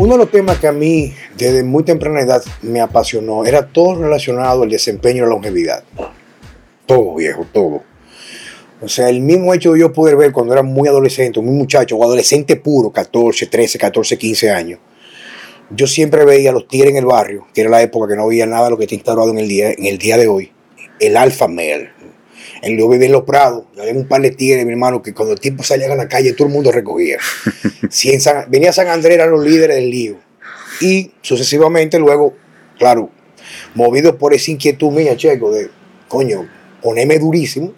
Uno de los temas que a mí desde muy temprana edad me apasionó era todo relacionado al desempeño y la longevidad. Todo, viejo, todo. O sea, el mismo hecho de yo poder ver cuando era muy adolescente, muy muchacho, o adolescente puro, 14, 13, 14, 15 años, yo siempre veía a los tigres en el barrio, que era la época que no había nada de lo que está instaurado en el día, en el día de hoy, el alfa male. En yo vivía en Los Prados, había un par de tigres, mi hermano, que cuando el tiempo salía a la calle, todo el mundo recogía. si en San, venía San Andrés, eran los líderes del lío. Y sucesivamente, luego, claro, movido por esa inquietud mía, checo, de, coño, ponerme durísimo,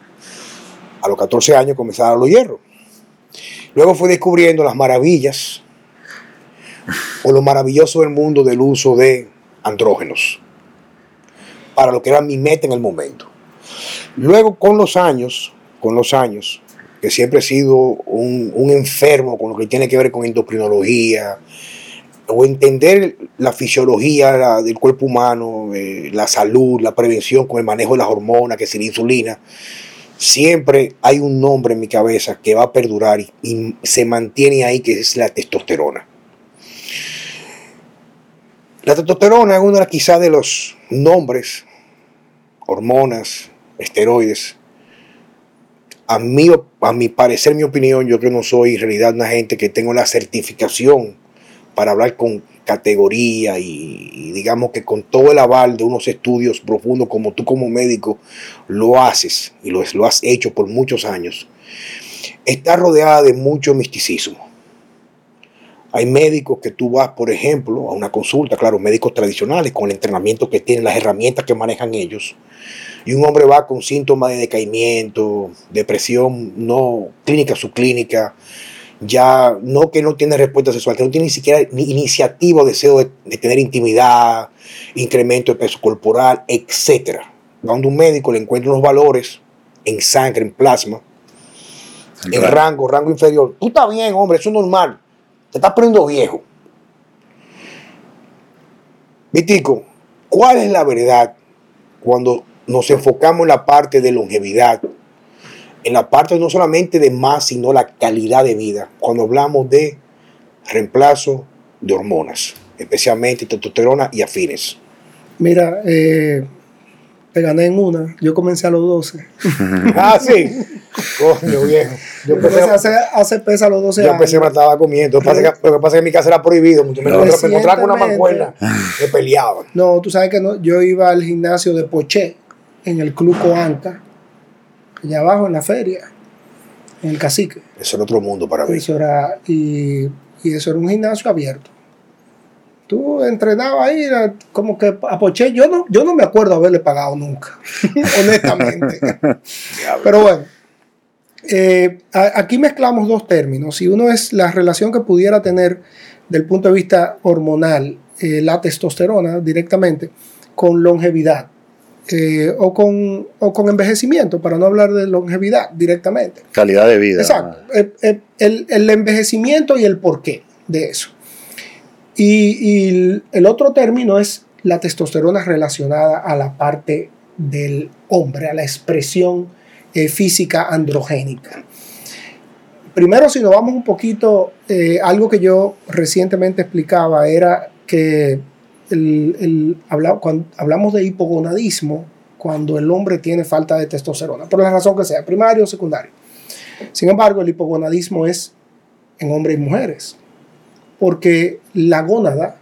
a los 14 años comenzaba a los hierros. Luego fui descubriendo las maravillas o lo maravilloso del mundo del uso de andrógenos para lo que era mi meta en el momento. Luego con los años, con los años, que siempre he sido un, enfermo con lo que tiene que ver con endocrinología, o entender la fisiología del cuerpo humano, eh, la salud, la prevención con el manejo de las hormonas, que es la insulina, siempre hay un nombre en mi cabeza que va a perdurar y, se mantiene ahí, que es la testosterona. La testosterona es de quizás de los nombres, hormonas, esteroides. A mí, a mi parecer, mi opinión, yo que no soy en realidad una gente que tengo la certificación para hablar con categoría y, digamos que con todo el aval de unos estudios profundos como tú como médico lo haces y lo, lo has hecho por muchos años, está rodeada de mucho misticismo. Hay médicos que tú vas, por ejemplo, a una consulta, claro, médicos tradicionales, con el entrenamiento que tienen, las herramientas que manejan ellos, y un hombre va con síntomas de decaimiento, depresión no clínica, subclínica, ya no que no tiene respuesta sexual, que no tiene ni siquiera ni iniciativa o deseo de, tener intimidad, incremento de peso corporal, etc. Cuando un médico le encuentra unos valores en sangre, en plasma, en rango, rango inferior, tú estás bien, hombre, eso es normal, te estás poniendo viejo. Vitico, ¿cuál es la verdad cuando nos enfocamos en la parte de longevidad, en la parte no solamente de más, sino la calidad de vida, cuando hablamos de reemplazo de hormonas, especialmente testosterona y afines. Mira, eh, te gané en una. Yo comencé a los 12. ah, sí. Coño, viejo. Yo empecé a hacer, pesa a los 12 años. Yo empecé, me estaba comiendo. Lo que, pasa que, pasa que en mi casa era prohibido. Me, no. encontraba con una mancuerna. Me peleaban. No, tú sabes que no, yo iba al gimnasio de Poché, en el Club Coanca, allá abajo en la feria, en el Cacique. Eso era otro mundo para mí. Eso era, y, y eso era un gimnasio abierto tú entrenabas ahí, como que apoché. Yo no, yo no me acuerdo haberle pagado nunca, honestamente. Pero bueno, eh, aquí mezclamos dos términos. Y uno es la relación que pudiera tener del punto de vista hormonal eh, la testosterona directamente con longevidad. Eh, o, con, o con envejecimiento, para no hablar de longevidad directamente. Calidad de vida. Exacto. El, el, el envejecimiento y el porqué de eso. Y, el otro término es la testosterona relacionada a la parte del hombre, a la expresión eh, física androgénica. Primero, si nos vamos un poquito, eh, algo que yo recientemente explicaba era que cuando hablamos de hipogonadismo, cuando el hombre tiene falta de testosterona, por la razón que sea, primario o secundario. Sin embargo, el hipogonadismo es en hombres y mujeres porque la gónada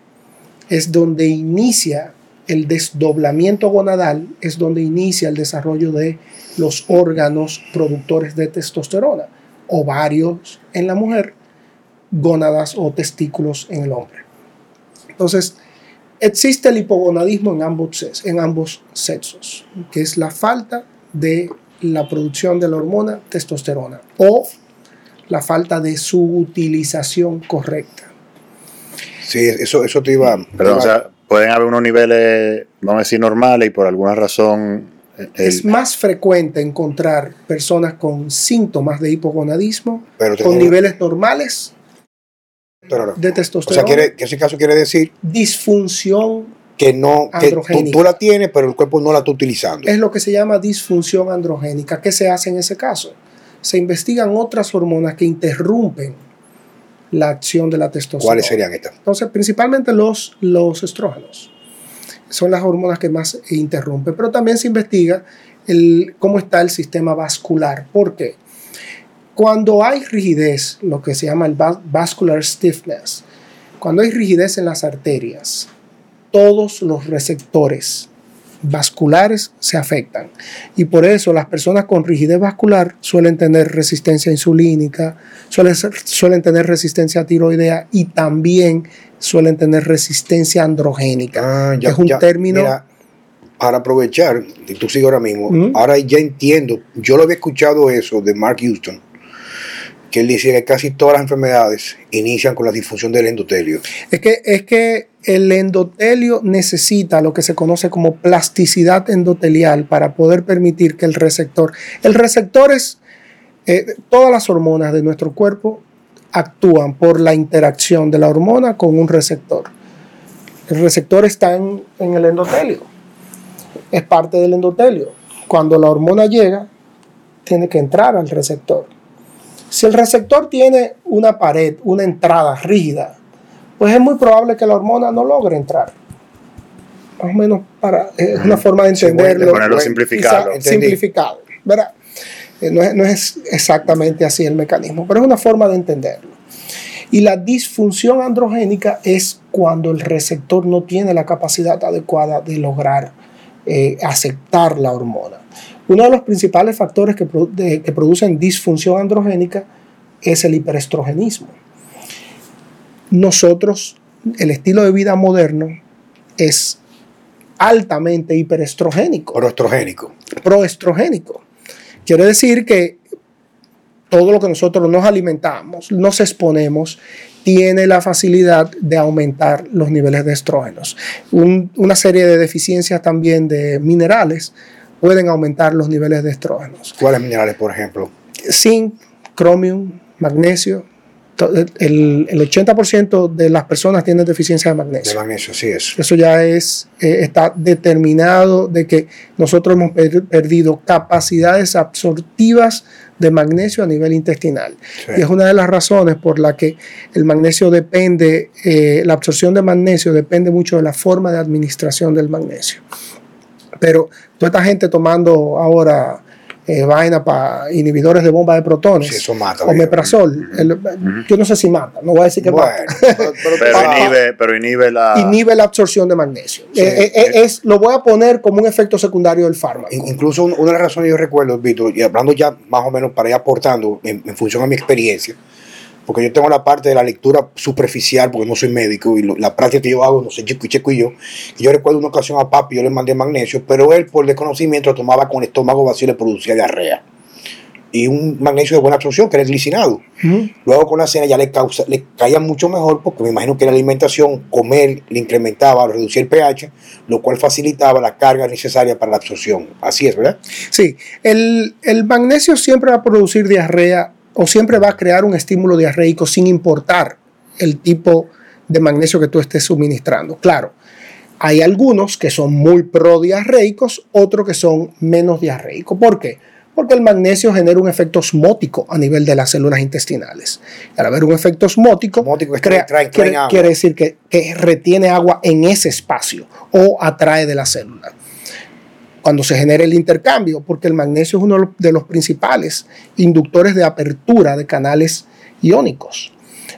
es donde inicia el desdoblamiento gonadal, es donde inicia el desarrollo de los órganos productores de testosterona, ovarios en la mujer, gónadas o testículos en el hombre. Entonces, existe el hipogonadismo en ambos, en ambos sexos, que es la falta de la producción de la hormona testosterona o la falta de su utilización correcta. Sí, eso, eso te iba. Pero, o sea, pueden haber unos niveles, vamos a decir, normales y por alguna razón. Eh, es más frecuente encontrar personas con síntomas de hipogonadismo con niveles normales de testosterona. O sea, quiere, que ese caso quiere decir. Disfunción que no que tú, la tienes, pero el cuerpo no la está utilizando. Es lo que se llama disfunción androgénica. ¿Qué se hace en ese caso? Se investigan otras hormonas que interrumpen la acción de la testosterona. ¿Cuáles serían estas? Entonces, principalmente los, los estrógenos. Son las hormonas que más interrumpen. Pero también se investiga el, cómo está el sistema vascular. ¿Por qué? Cuando hay rigidez, lo que se llama el vascular stiffness, cuando hay rigidez en las arterias, todos los receptores vasculares se afectan. Y por eso las personas con rigidez vascular suelen tener resistencia insulínica, suelen, suelen tener resistencia tiroidea y también suelen tener resistencia androgénica. Ah, ya, es un ya, término... mira, para aprovechar, y tú sigues ahora mismo, ahora ya entiendo, yo lo había escuchado eso de Mark Houston, que él dice que casi todas las enfermedades inician con la disfunción del endotelio. Es que, es que el endotelio necesita lo que se conoce como plasticidad endotelial para poder permitir que el receptor, el receptor es, eh, todas las hormonas de nuestro cuerpo actúan por la interacción de la hormona con un receptor. El receptor está en, en el endotelio, es parte del endotelio. Cuando la hormona llega, tiene que entrar al receptor. Si el receptor tiene una pared, una entrada rígida, pues es muy probable que la hormona no logre entrar. Más o menos para, es una forma de Sí, entenderlo. de ponerlo Quizá simplificado. Simplificado, ¿verdad? Eh, No es, no es exactamente así el mecanismo, pero es una forma de entenderlo. Y la disfunción androgénica es cuando el receptor no tiene la capacidad adecuada de lograr eh, aceptar la hormona. Uno de los principales factores que, produ- de- que producen disfunción androgénica es el hiperestrogenismo. Nosotros, el estilo de vida moderno es altamente hiperestrogénico Proestrogénico. proestrogénico. Quiere decir que todo lo que nosotros nos alimentamos, nos exponemos, tiene la facilidad de aumentar los niveles de estrógenos. Un- una serie de deficiencias también de minerales pueden aumentar los niveles de estrógenos. ¿Cuáles minerales, por ejemplo? Zinc, cromium, magnesio. El, el 80% de las personas tienen deficiencia de De magnesio. magnesio, sí es. Eso ya es, eh, está determinado de que nosotros hemos per- perdido capacidades absortivas de magnesio a nivel intestinal. Sí. Y es una de las razones por la que el magnesio depende, eh, la absorción de magnesio depende mucho de la forma de administración del magnesio. Pero toda esta gente tomando ahora eh, vaina para inhibidores de bomba de protones, Sí, eso mata, omeprazol, el- yo no sé si mata, no voy a decir que Bueno, mata pero, pero- Pero inhibe, pero inhibe la. inhibe la absorción de magnesio. Sí, Eh, eh, eh. es, lo voy a poner como un efecto secundario del fármaco. In- Incluso un- una de las razones yo recuerdo, Víctor, y hablando ya más o menos para ir aportando en, en función a mi experiencia, porque yo tengo la parte de la lectura superficial, porque no soy médico, y lo- la práctica que yo hago, no sé, chico y checo y yo, y yo recuerdo una ocasión a papi, yo le mandé magnesio, pero él por desconocimiento lo tomaba con el estómago vacío y le producía diarrea. Y un magnesio de buena absorción, que era el glicinado. Luego con la cena ya le, causa, le caía mucho mejor porque me imagino que la alimentación, comer, le incrementaba, reducía el pH, lo cual facilitaba la carga necesaria para la absorción. Así es, ¿verdad? Sí, el, el magnesio siempre va a producir diarrea o siempre va a crear un estímulo diarreico sin importar el tipo de magnesio que tú estés suministrando. Claro, hay algunos que son muy prodiarreicos, otros que son menos diarreicos. ¿Por qué? Porque el magnesio genera un efecto osmótico a nivel de las células intestinales. Al haber un efecto osmótico, quiere, decir que, que retiene agua en ese espacio o atrae de la célula cuando se genera el intercambio, porque el magnesio es uno de los- principales inductores de apertura de canales iónicos.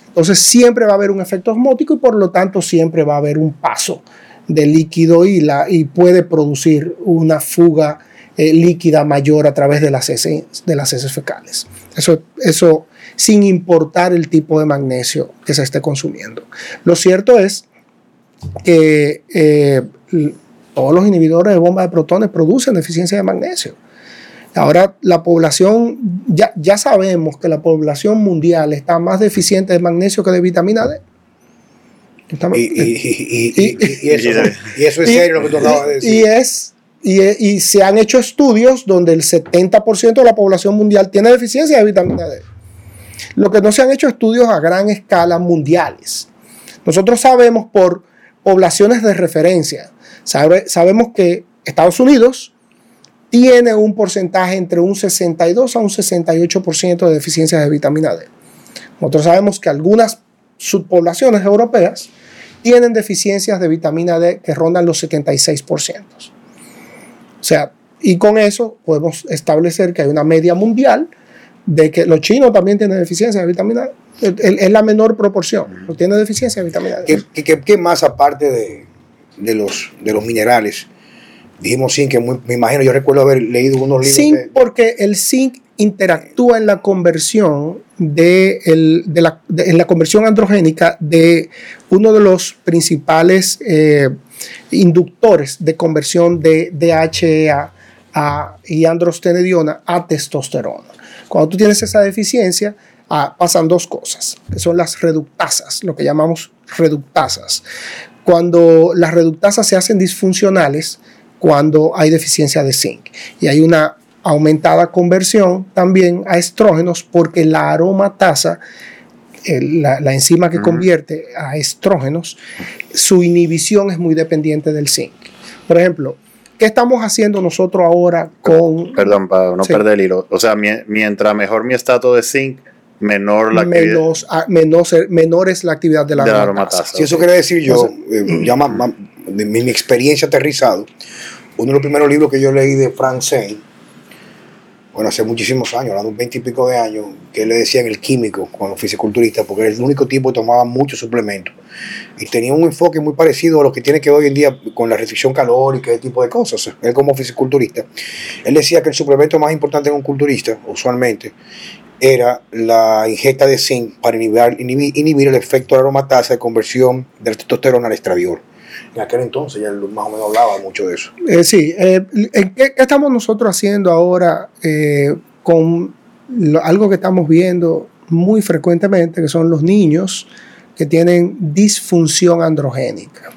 Entonces siempre va a haber un efecto osmótico y por lo tanto siempre va a haber un paso de líquido y, la, y puede producir una fuga eh, líquida mayor a través de las heces, de las heces fecales. Eso, eso sin importar el tipo de magnesio que se esté consumiendo. Lo cierto es que eh, todos los inhibidores de bomba de protones producen deficiencia de magnesio. Ahora la población, ya, ya sabemos que la población mundial está más deficiente de magnesio que de vitamina D. Estamos- Y, y- y- y- y- y eso, y eso es y- serio lo que tú acabas de y- decir. Y es y, y se han hecho estudios donde el 70% de la población mundial tiene deficiencia de vitamina D. Lo que no se han hecho estudios a gran escala mundiales. Nosotros sabemos por poblaciones de referencia, sabe- sabemos que Estados Unidos tiene un porcentaje entre un 62 a un 68% de deficiencia de vitamina D. Nosotros sabemos que algunas subpoblaciones europeas tienen deficiencias de vitamina D que rondan los 76%. O sea, y con eso podemos establecer que hay una media mundial de que los chinos también tienen deficiencia de vitamina D. Es la menor proporción, no tiene deficiencia de vitamina D. ¿Qué, más aparte de, de, los, de los minerales? Dijimos zinc, que me imagino, yo recuerdo haber leído unos libros. Zinc, porque el zinc interactúa en la conversión de, la, en la conversión androgénica de uno de los principales eh, inductores de conversión de DHEA a, y androstenediona a testosterona. Cuando tú tienes esa deficiencia, ah, pasan dos cosas, que son las reductasas, lo que llamamos reductasas. Cuando las reductasas se hacen disfuncionales, cuando hay deficiencia de zinc. Y hay una aumentada conversión también a estrógenos porque la aromatasa, la, la, enzima que convierte a estrógenos, su inhibición es muy dependiente del zinc. Por ejemplo, ¿qué estamos haciendo nosotros ahora con... Perdón, para no perder el hilo. O sea, mientras mejor mi estatus de zinc, menor la menos, actividad. menor es la actividad de la, aromatasa. Si eso quiere decir yo, eh, ya de mi experiencia aterrizado, uno de los primeros libros que yo leí de Frank Zane, bueno, hace muchísimos años, hablando de 20 y pico de años, que le decían el químico cuando fisiculturista, porque era el único tipo que tomaba muchos suplementos. Y tenía un enfoque muy parecido a lo que tiene que hoy en día con la restricción calórica y ese tipo de cosas. Él como fisiculturista. Él decía que el suplemento más importante en un culturista, usualmente, era la ingesta de zinc para inhibir, inhibir, el efecto de la aromatasa de conversión del testosterona al estradiol. En aquel entonces ya más o menos hablaba mucho de eso. Eh, sí, eh, ¿qué, estamos nosotros haciendo ahora eh, con algo que estamos viendo muy frecuentemente, que son los niños que tienen disfunción androgénica?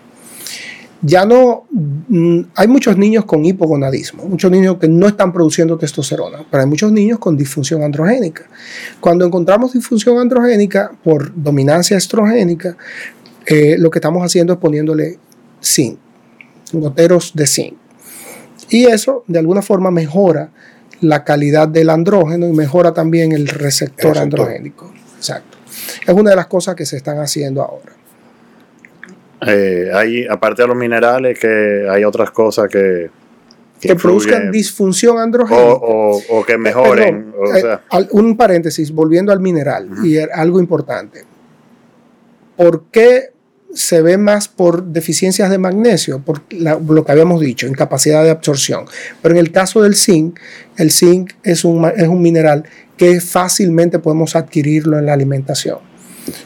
Ya no, mm, hay muchos niños con hipogonadismo, muchos niños que no están produciendo testosterona, pero hay muchos niños con disfunción androgénica. Cuando encontramos disfunción androgénica por dominancia estrogénica, lo que estamos haciendo es poniéndole zinc, goteros de zinc. Y eso de alguna forma mejora la calidad del andrógeno y mejora también el receptor, androgénico. Exacto. Es una de las cosas que se están haciendo ahora. Eh, hay, aparte de los minerales, que hay otras cosas que, que, produzcan disfunción androgénica. O, que mejoren. Eh, un paréntesis, volviendo al mineral, y algo importante. ¿Por qué se ve más por deficiencias de magnesio, por lo que habíamos dicho, incapacidad de absorción. Pero en el caso del zinc, el zinc es un, es un mineral que fácilmente podemos adquirirlo en la alimentación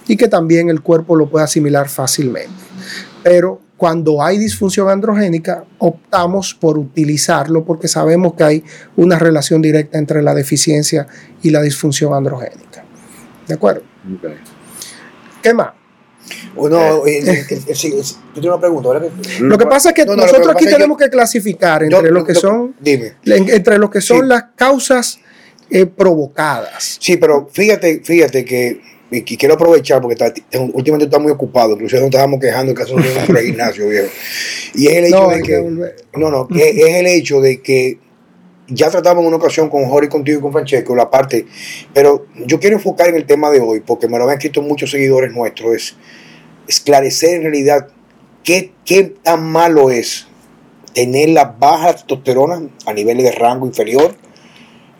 y que también el cuerpo lo puede asimilar fácilmente. Pero cuando hay disfunción androgénica, optamos por utilizarlo porque sabemos que hay una relación directa entre la deficiencia y la disfunción androgénica. ¿De acuerdo? ¿Qué más? No, eh, eh, eh, yo tengo una pregunta. Lo que pasa es que nosotros aquí tenemos que clasificar entre lo que son, entre lo que son las causas provocadas. Sí, pero fíjate, fíjate que y quiero aprovechar porque últimamente está muy ocupado, incluso nos estamos quejando en caso de un gimnasio viejo. Y es el hecho de que, no, no, es el hecho de que ya tratamos en una ocasión con Jorge, contigo y con Francesco la parte, pero yo quiero enfocar en el tema de hoy porque me lo han escrito muchos seguidores nuestros, es esclarecer en realidad qué, qué tan malo es tener la baja testosterona a niveles de rango inferior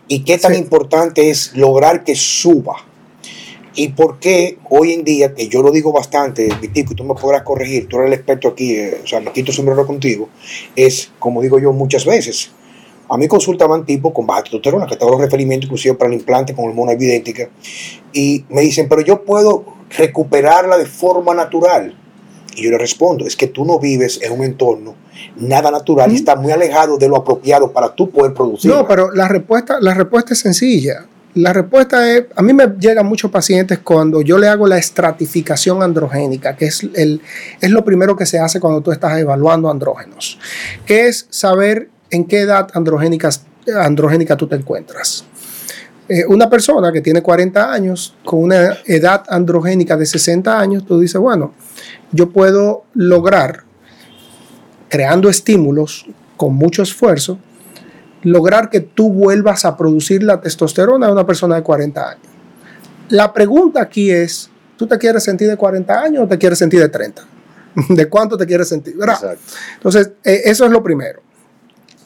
y qué tan importante es lograr que suba. Y por qué hoy en día, que yo lo digo bastante, Vitico, y tú me podrás corregir, tú eres el experto aquí, eh, o sea, me quito sombrero contigo, es, como digo yo muchas veces, a mí consultaban tipo con baja testosterona, que tengo los referimientos inclusive para el implante con hormona evidéntica, y me dicen, pero yo puedo recuperarla de forma natural. Y yo le respondo, es que tú no vives en un entorno nada natural y está muy alejado de lo apropiado para tú poder producir. No, pero la respuesta, la respuesta es sencilla. La respuesta es, a mí me llegan muchos pacientes cuando yo le hago la estratificación androgénica, que es, el, es lo primero que se hace cuando tú estás evaluando andrógenos, que es saber en qué edad androgénica, androgénica tú te encuentras. Eh, una persona que tiene 40 años con una edad androgénica de 60 años, tú dices, bueno, yo puedo lograr, creando estímulos con mucho esfuerzo, lograr que tú vuelvas a producir la testosterona de una persona de 40 años. La pregunta aquí es, ¿tú te quieres sentir de 40 años o te quieres sentir de 30? ¿De cuánto te quieres sentir? ¿verdad? Exacto. Entonces, eh, eso es lo primero.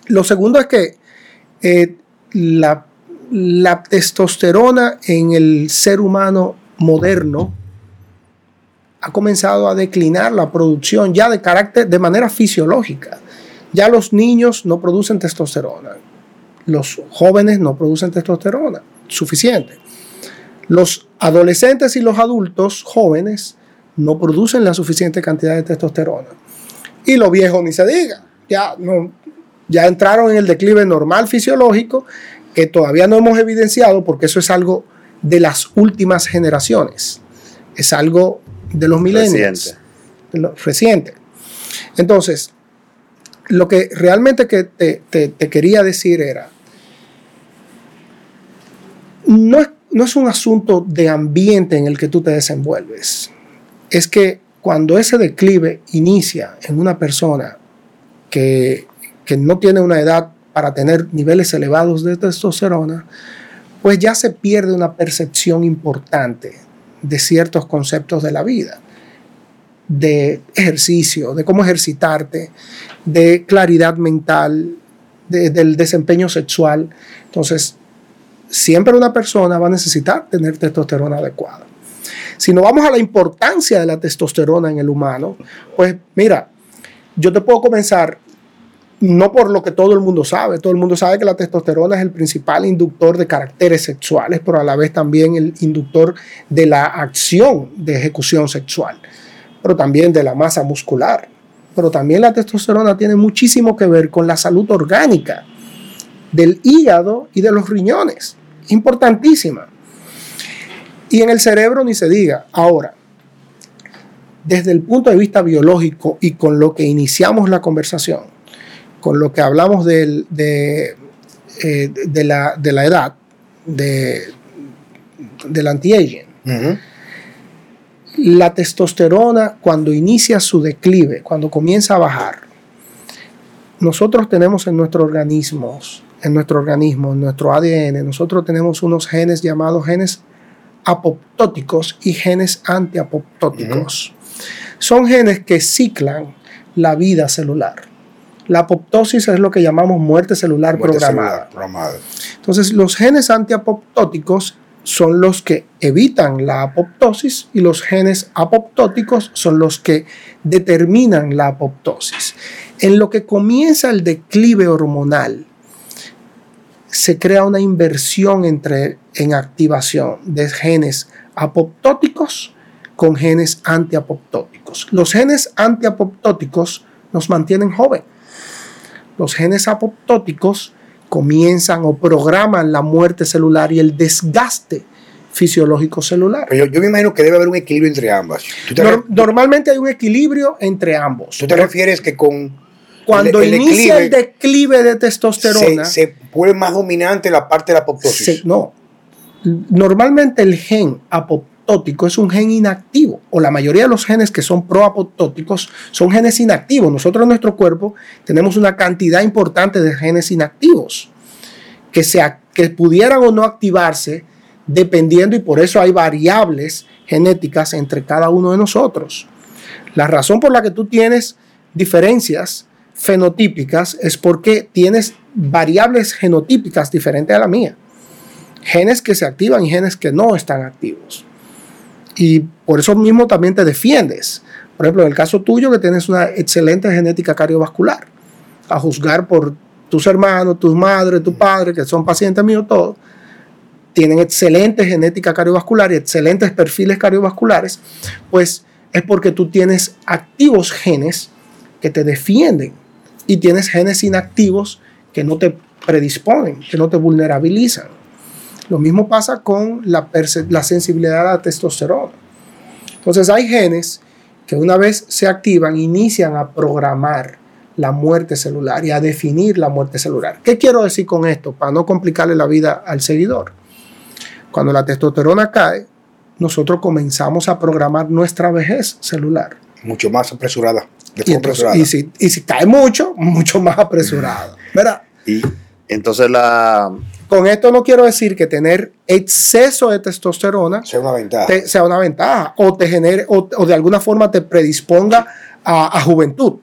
Lo segundo es que eh, la, la testosterona en el ser humano moderno ha comenzado a declinar la producción ya de carácter de manera fisiológica. Ya los niños no producen testosterona. Los jóvenes no producen testosterona suficiente. Los adolescentes y los adultos jóvenes no producen la suficiente cantidad de testosterona. Y los viejos ni se diga. Ya, no, ya entraron en el declive normal fisiológico que todavía no hemos evidenciado porque eso es algo de las últimas generaciones. Es algo de los millennials. Reciente. reciente. Entonces, lo que realmente que te, te- te quería decir era, no es, no es un asunto de ambiente en el que tú te desenvuelves. Es que cuando ese declive inicia en una persona que, que no tiene una edad para tener niveles elevados de testosterona, pues ya se pierde una percepción importante de ciertos conceptos de la vida, de ejercicio, de cómo ejercitarte, de claridad mental, de- del desempeño sexual. Entonces, siempre una persona va a necesitar tener testosterona adecuada. Si nos vamos a la importancia de la testosterona en el humano, pues mira, yo te puedo comenzar no por lo que todo el mundo sabe, todo el mundo sabe que la testosterona es el principal inductor de caracteres sexuales, pero a la vez también el inductor de la acción de ejecución sexual, pero también de la masa muscular. Pero también la testosterona tiene muchísimo que ver con la salud orgánica del hígado y de los riñones. Importantísima. Y en el cerebro ni se diga. Ahora, desde el punto de vista biológico y con lo que iniciamos la conversación, con lo que hablamos del- de, eh, de la, de la edad, de, del anti-aging, la testosterona cuando inicia su declive, cuando comienza a bajar, nosotros tenemos en nuestro organismo, en nuestro organismo, en nuestro ADN, nosotros tenemos unos genes llamados genes apoptóticos y genes antiapoptóticos. Son genes que ciclan la vida celular. La apoptosis es lo que llamamos muerte celular Muerte programada. celular programada. Entonces, los genes antiapoptóticos son los que evitan la apoptosis y los genes apoptóticos son los que determinan la apoptosis. En lo que comienza el declive hormonal, se crea una inversión entre, en activación de genes apoptóticos con genes antiapoptóticos. Los genes antiapoptóticos nos mantienen joven. Los genes apoptóticos comienzan o programan la muerte celular y el desgaste fisiológico celular. Pero yo, yo me imagino que debe haber un equilibrio entre ambas. ¿Tú te, Nor- normalmente hay un equilibrio entre ambos. tú te refieres que con Cuando el- el inicia el declive de se, testosterona, se vuelve más dominante la parte de la apoptosis? se- no. Normalmente el gen apoptótico es un gen inactivo, o la mayoría de los genes que son proapoptóticos son genes inactivos. Nosotros en nuestro cuerpo tenemos una cantidad importante de genes inactivos que, se, que pudieran o no activarse dependiendo, y por eso hay variables genéticas entre cada uno de nosotros. La razón por la que tú tienes diferencias fenotípicas es porque tienes variables genotípicas diferentes a la mía. Genes que se activan y genes que no están activos. Y por eso mismo también te defiendes. Por ejemplo, en el caso tuyo que tienes una excelente genética cardiovascular, a juzgar por tus hermanos, tus madres, tu padre, que son pacientes míos todos, tienen excelente genética cardiovascular y excelentes perfiles cardiovasculares, pues es porque tú tienes activos genes que te defienden y tienes genes inactivos que no te predisponen, que no te vulnerabilizan. Lo mismo pasa con la, sensibilidad a la testosterona. Entonces hay genes que una vez se activan inician a programar la muerte celular y a definir la muerte celular. ¿Qué quiero decir con esto? Para no complicarle la vida al seguidor. Cuando la testosterona cae, nosotros comenzamos a programar nuestra vejez celular. Mucho más apresurada. De Y, entonces- y si, y si cae mucho, mucho más apresurado. ¿Verdad? Y entonces la, Con esto no quiero decir que tener exceso de testosterona Sea una ventaja. te- sea una ventaja o te genere o, o de alguna forma te predisponga a, a juventud.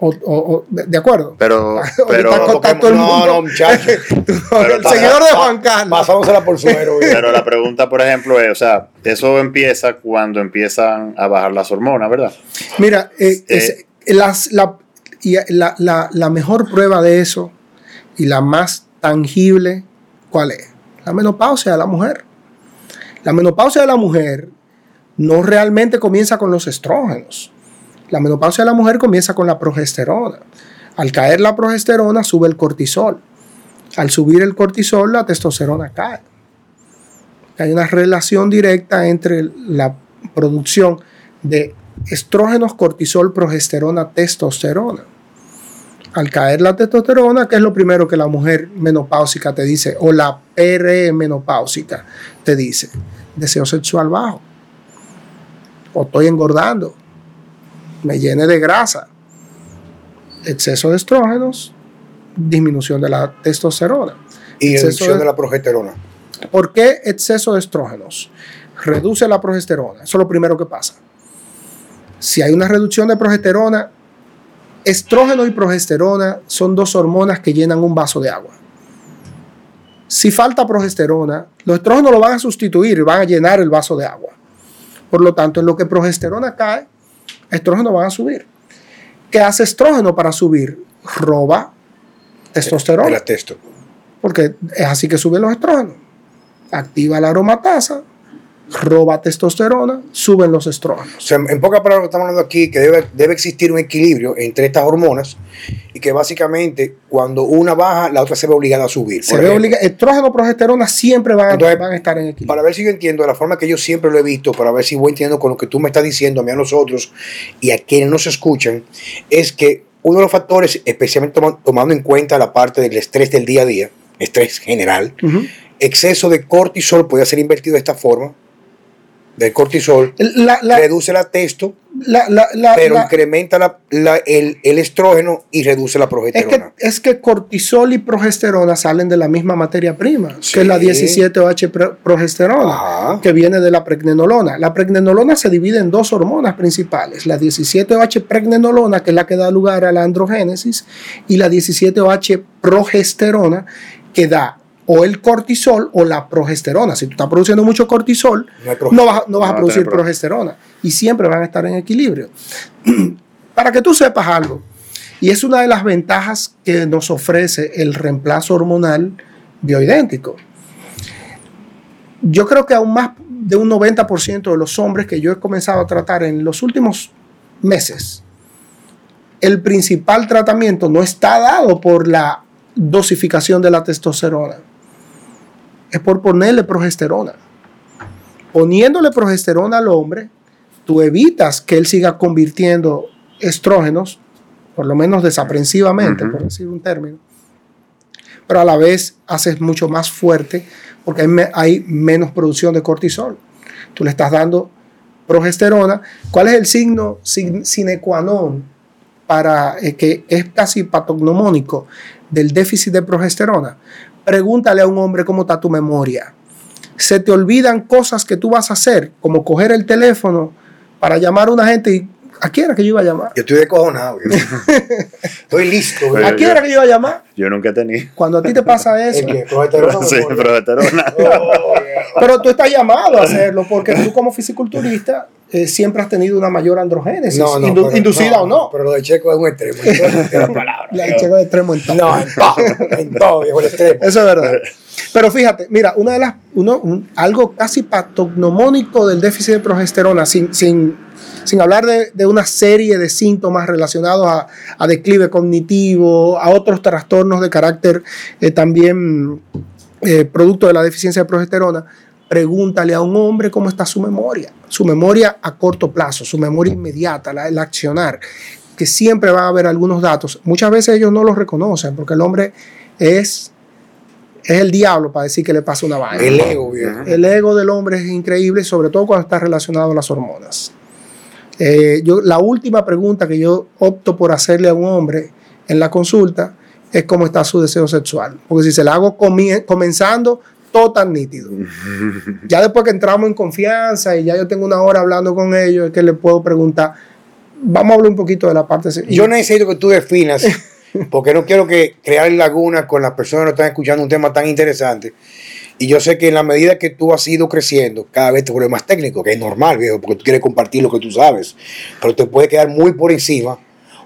O- o- o- de, acuerdo. Pero, pero, todo el no, mundo- no, muchacho. Pero el seguidor de Juan Carlos. Pasándosela por suero. pero la pregunta, por ejemplo, es, o sea, eso empieza cuando empiezan a bajar las hormonas, ¿verdad? Mira, eh, Eh, es- las- la, la mejor prueba de eso y la más tangible, ¿cuál es? La menopausia de la mujer. La menopausia de la mujer no realmente comienza con los estrógenos. La menopausia de la mujer comienza con la progesterona. Al caer la progesterona sube el cortisol. Al subir el cortisol la testosterona cae. Hay una relación directa entre la producción de estrógenos, cortisol, progesterona, testosterona. Al caer la testosterona, que es lo primero que la mujer menopáusica te dice, o la perimenopáusica te dice, deseo sexual bajo, o estoy engordando, me llene de grasa, exceso de estrógenos, disminución de la testosterona. Y reducción de- de la progesterona. ¿Por qué exceso de estrógenos? Reduce la progesterona. Eso es lo primero que pasa. Si hay una reducción de progesterona, estrógeno y progesterona son dos hormonas que llenan un vaso de agua. Si falta progesterona, los estrógenos lo van a sustituir y van a llenar el vaso de agua. Por lo tanto, en lo que progesterona cae, estrógenos van a subir. ¿Qué hace estrógeno para subir? Roba testosterona El atesto. porque es así que suben los estrógenos. Activa la aromatasa, roba testosterona, suben los O estrógenos. sea, en pocas palabras estamos hablando aquí que debe, debe existir un equilibrio entre estas hormonas y que básicamente cuando una baja, la otra se ve obligada a subir. Se ve ejemplo, obliga- estrógeno, progesterona siempre van, Entonces, van a estar en equilibrio. Para ver si yo entiendo de la forma que yo siempre lo he visto, para ver si voy entendiendo con lo que tú me estás diciendo a mí a nosotros y a quienes nos escuchan, es que uno de los factores, especialmente toma- tomando en cuenta la parte del estrés del día a día, estrés general, Ujú. exceso de cortisol puede ser invertido de esta forma. Del cortisol La- la- reduce la testo, la- pero incrementa el, el estrógeno y reduce la es, progesterona. que, es que cortisol y progesterona salen de la misma materia prima, Sí. que es la 17-OH pro- progesterona. Ajá. que viene de la pregnenolona. La pregnenolona se divide en dos hormonas principales, la 17-OH pregnenolona, que es la que da lugar a la androgénesis, y la 17-OH progesterona, que da o el cortisol o la progesterona. Si tú estás produciendo mucho cortisol, No vas, a- no vas No a va a producir progesterona y siempre van a estar en equilibrio. Para que tú sepas algo, y es una de las ventajas que nos ofrece el reemplazo hormonal bioidéntico. Yo creo que aún más de un 90% de los hombres que yo he comenzado a tratar en los últimos meses, el principal tratamiento no está dado por la dosificación de la testosterona, es por ponerle progesterona. Poniéndole progesterona al hombre, tú evitas que él siga convirtiendo estrógenos, por lo menos desaprensivamente, por decir un término, pero a la vez haces mucho más fuerte porque hay, me- hay menos producción de cortisol. Tú le estás dando progesterona. ¿Cuál es el signo sin- sine qua non para eh, que es casi patognomónico del déficit de progesterona? Pregúntale a un hombre cómo está tu memoria. Se te olvidan cosas que tú vas a hacer, como coger el teléfono para llamar a una gente y ¿a quién era que yo iba a llamar? Yo estoy descojonado. yo. Estoy listo. Pero ¿A güey. quién yo- era que yo iba a llamar? Yo nunca he tenido. Cuando a ti te pasa eso. ¿El qué? ¿Progesterona o Sí, progesterona. Oh, Pero tú estás llamado a hacerlo porque tú como fisiculturista eh, siempre has tenido una mayor androgénesis, No, no, indu- pero- inducida no, o no. Pero lo de Checo es un extremo. de la palabra. La llega de extremo en todo. No, en todo, en todo, viejo, el extremo. Eso es verdad. Pero fíjate, mira, una de las, uno, un- algo casi patognomónico del déficit de progesterona, sin, sin, sin hablar de, de una serie de síntomas relacionados a, a declive cognitivo, a otros trastornos de carácter eh, también eh, producto de la deficiencia de progesterona, pregúntale a un hombre cómo está su memoria, su memoria a corto plazo, su memoria inmediata, la- el accionar, que siempre va a haber algunos datos. Muchas veces ellos no los reconocen porque el hombre es, es el diablo para decir que le pasa una vaina. El ego, viejo. El ego del hombre es increíble, sobre todo cuando está relacionado a las hormonas. Eh, yo, la última pregunta que yo opto por hacerle a un hombre en la consulta es cómo está su deseo sexual. Porque si se la hago comenzando, todo tan nítido. Ya después que entramos en confianza y ya yo tengo una hora hablando con ellos, es que le puedo preguntar, vamos a hablar un poquito de la parte... Yo necesito que tú definas, porque no quiero que crear lagunas con las personas que no están escuchando un tema tan interesante. Y yo sé que en la medida que tú has ido creciendo, cada vez te vuelves más técnico, que es normal, viejo, porque tú quieres compartir lo que tú sabes. Pero te puede quedar muy por encima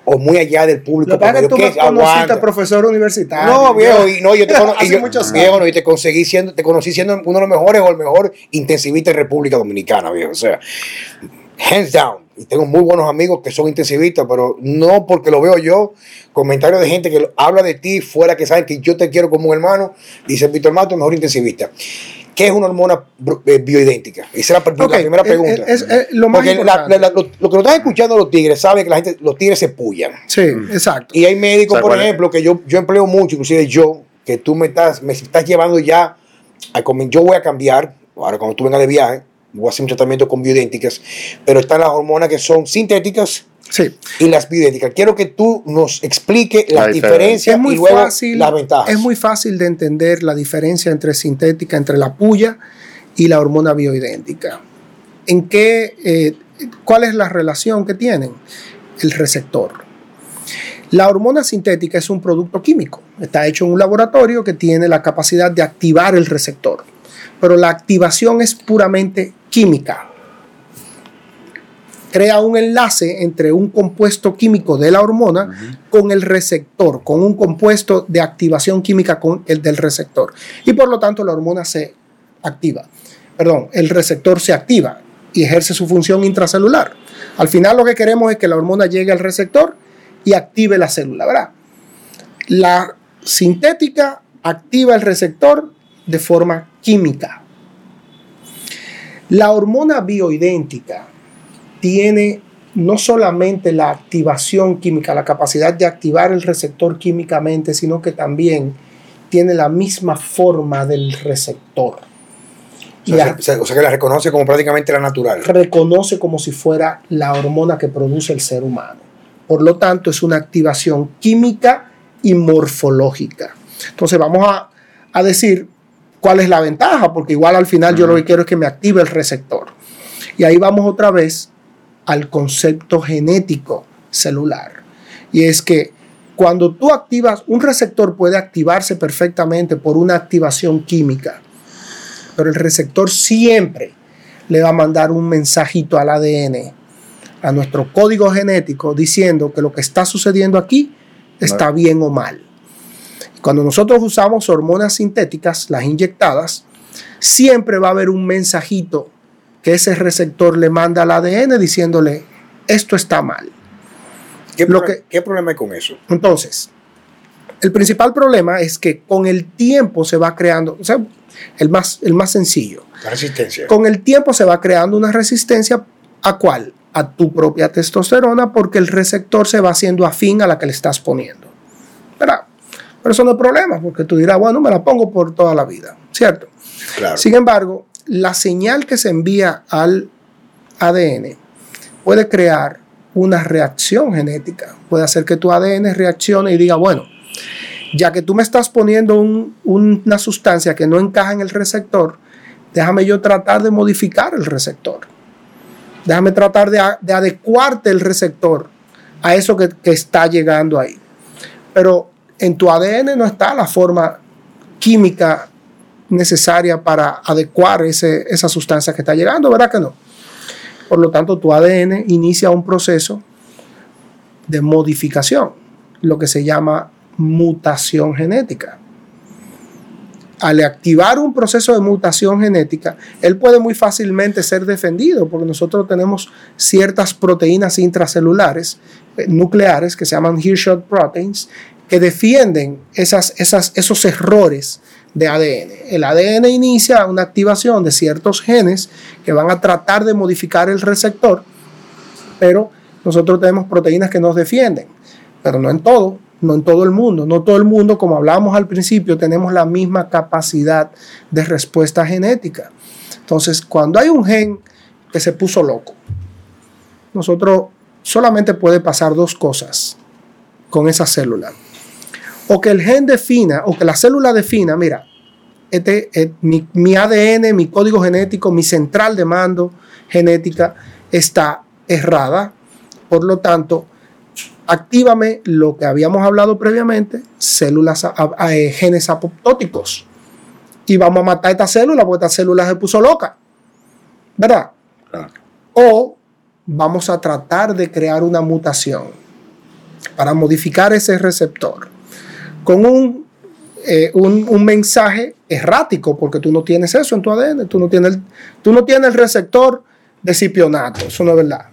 o muy allá del público. Lo que tú me conociste profesor universitario. No, viejo, y no, yo te, cono- y yo- viejo, no, y te conseguí siendo, te conocí siendo uno de los mejores o el mejor intensivista en República Dominicana, viejo. O sea, hands down. Y tengo muy buenos amigos que son intensivistas, pero no porque lo veo yo. Comentarios de gente que habla de ti fuera que saben que yo te quiero como un hermano. Dice Víctor Mato, mejor intensivista. ¿Qué es una hormona eh, bioidéntica? Esa es la, pr- Ok, la primera es- pregunta. es- es lo más Porque la- importante. la- la- lo, lo que nos están escuchando los tigres saben que la gente, los tigres se pullan. Sí, exacto. Y hay médicos, O sea, por ¿cuál es? ejemplo, que yo, yo empleo mucho, inclusive yo, que tú me estás, me estás llevando ya, a, comen- yo voy a cambiar, ahora cuando tú vengas de viaje, voy a hacer un tratamiento con bioidénticas, pero están las hormonas que son sintéticas Sí. y las bioidénticas. Quiero que tú nos expliques La la diferencia Es muy y luego fácil. las ventajas. Es muy fácil de entender la diferencia entre sintética, entre la puya y la hormona bioidéntica. ¿En qué, eh, cuál es la relación que tienen? El receptor. La hormona sintética es un producto químico. Está hecho en un laboratorio que tiene la capacidad de activar el receptor. Pero la activación es puramente química. Crea un enlace entre un compuesto químico de la hormona con el receptor, con un compuesto de activación química con el del receptor. Y por lo tanto la hormona se activa. Perdón, el receptor se activa y ejerce su función intracelular. Al final lo que queremos es que la hormona llegue al receptor y active la célula, ¿verdad? La sintética activa el receptor de forma química. La hormona bioidéntica tiene no solamente la activación química, la capacidad de activar el receptor químicamente, sino que también tiene la misma forma del receptor. o, sea, se- se- o sea, que la reconoce como prácticamente la natural. reconoce como si fuera la hormona que produce el ser humano. Por lo tanto, es una activación química y morfológica. Entonces, vamos a, a decir cuál es la ventaja, porque igual al final yo lo que quiero es que me active el receptor. Y ahí vamos otra vez al concepto genético celular. Y es que cuando tú activas, un receptor puede activarse perfectamente por una activación química, pero el receptor siempre le va a mandar un mensajito al ADN, a nuestro código genético, diciendo que lo que está sucediendo aquí está bien o mal. Cuando nosotros usamos hormonas sintéticas, las inyectadas, siempre va a haber un mensajito que ese receptor le manda al ADN diciéndole, esto está mal. ¿Qué, Lo pro- que- ¿Qué problema hay con eso? Entonces, el principal problema es que con el tiempo se va creando, o sea, el más, el más sencillo, La resistencia. con el tiempo se va creando una resistencia a cuál? A tu propia testosterona porque el receptor se va haciendo afín a la que le estás poniendo. ¿Verdad? Pero eso no es problema porque tú dirás, bueno, me la pongo por toda la vida, ¿cierto? Claro. Sin embargo, la señal que se envía al ADN puede crear una reacción genética. Puede hacer que tu ADN reaccione y diga, bueno, ya que tú me estás poniendo un- una sustancia que no encaja en el receptor, déjame yo tratar de modificar el receptor. Déjame tratar de, adecuarte el receptor a eso que, que está llegando ahí. Pero en tu ADN no está la forma química necesaria para adecuar ese- esa sustancia que está llegando, ¿verdad que no? Por lo tanto, tu ADN inicia un proceso de modificación, lo que se llama mutación genética. Al activar un proceso de mutación genética, él puede muy fácilmente ser defendido porque nosotros tenemos ciertas proteínas intracelulares, eh, nucleares, que se llaman Hirschsprung proteins, que defienden esas, esas, esos errores de ADN. El ADN inicia una activación de ciertos genes que van a tratar de modificar el receptor, pero nosotros tenemos proteínas que nos defienden, pero no en todo, no en todo el mundo. No todo el mundo, como hablábamos al principio, tenemos la misma capacidad de respuesta genética. Entonces, cuando hay un gen que se puso loco, nosotros solamente puede pasar dos cosas con esa célula. O que el gen defina, o que la célula defina, mira, este, eh, mi, mi ADN, mi código genético, mi central de mando genética está errada. Por lo tanto, actívame lo que habíamos hablado previamente, células, a- a- eh, genes apoptóticos. Y vamos a matar esta célula porque esta célula se puso loca. ¿Verdad? Claro. O vamos a tratar de crear una mutación para modificar ese receptor con un, eh, un, un mensaje errático, porque tú no tienes eso en tu ADN, tú no tienes el, tú no tienes el receptor de cipionato, eso no es verdad.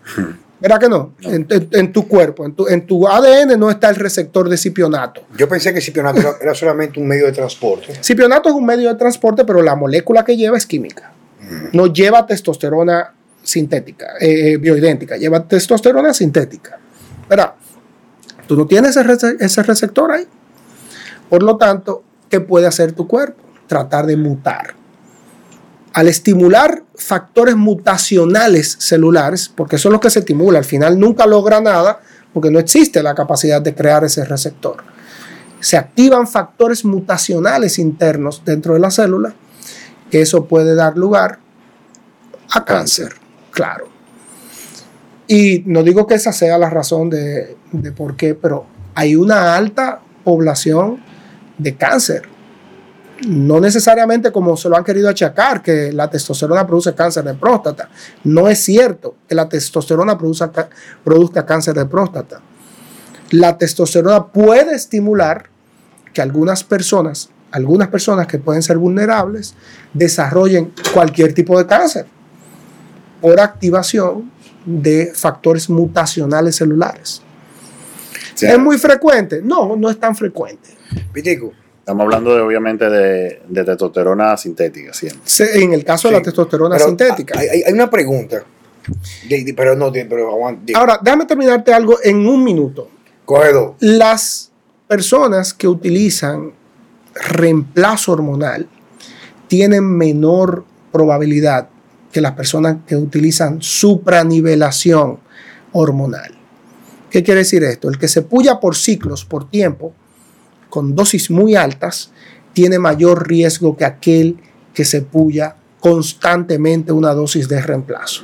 ¿Verdad que no? En, en- en tu cuerpo, en tu, en tu ADN no está el receptor de cipionato. Yo pensé que cipionato era, era solamente un medio de transporte. Cipionato es un medio de transporte, pero la molécula que lleva es química. No lleva testosterona sintética, eh, bioidéntica, lleva testosterona sintética. ¿Verdad? Tú no tienes ese, ese receptor ahí. Por lo tanto, ¿qué puede hacer tu cuerpo? Tratar de mutar. Al estimular factores mutacionales celulares, porque eso es lo que se estimula, al final nunca logra nada porque no existe la capacidad de crear ese receptor se activan factores mutacionales internos dentro de la célula, que eso puede dar lugar a cáncer, claro. Y no digo que esa sea la razón de, de por qué, pero hay una alta población de cáncer. No necesariamente como se lo han querido achacar, que la testosterona produce cáncer de próstata. No es cierto que la testosterona produzca, ca- produzca cáncer de próstata. La testosterona puede estimular que algunas personas, algunas personas que pueden ser vulnerables, desarrollen cualquier tipo de cáncer por activación de factores mutacionales celulares. Sí. ¿Es muy frecuente? No, no es tan frecuente. Pitico, Estamos hablando de, obviamente de, de testosterona sintética siempre. Se- En el caso de la Sí, testosterona pero sintética. Hay, una pregunta. De- de- pero no, pero Ahora, déjame terminarte algo en un minuto. dos. Las personas que utilizan reemplazo hormonal tienen menor probabilidad que las personas que utilizan supranivelación hormonal. ¿Qué quiere decir esto? El que se puya por ciclos, por tiempo, con dosis muy altas, tiene mayor riesgo que aquel que se puya constantemente una dosis de reemplazo.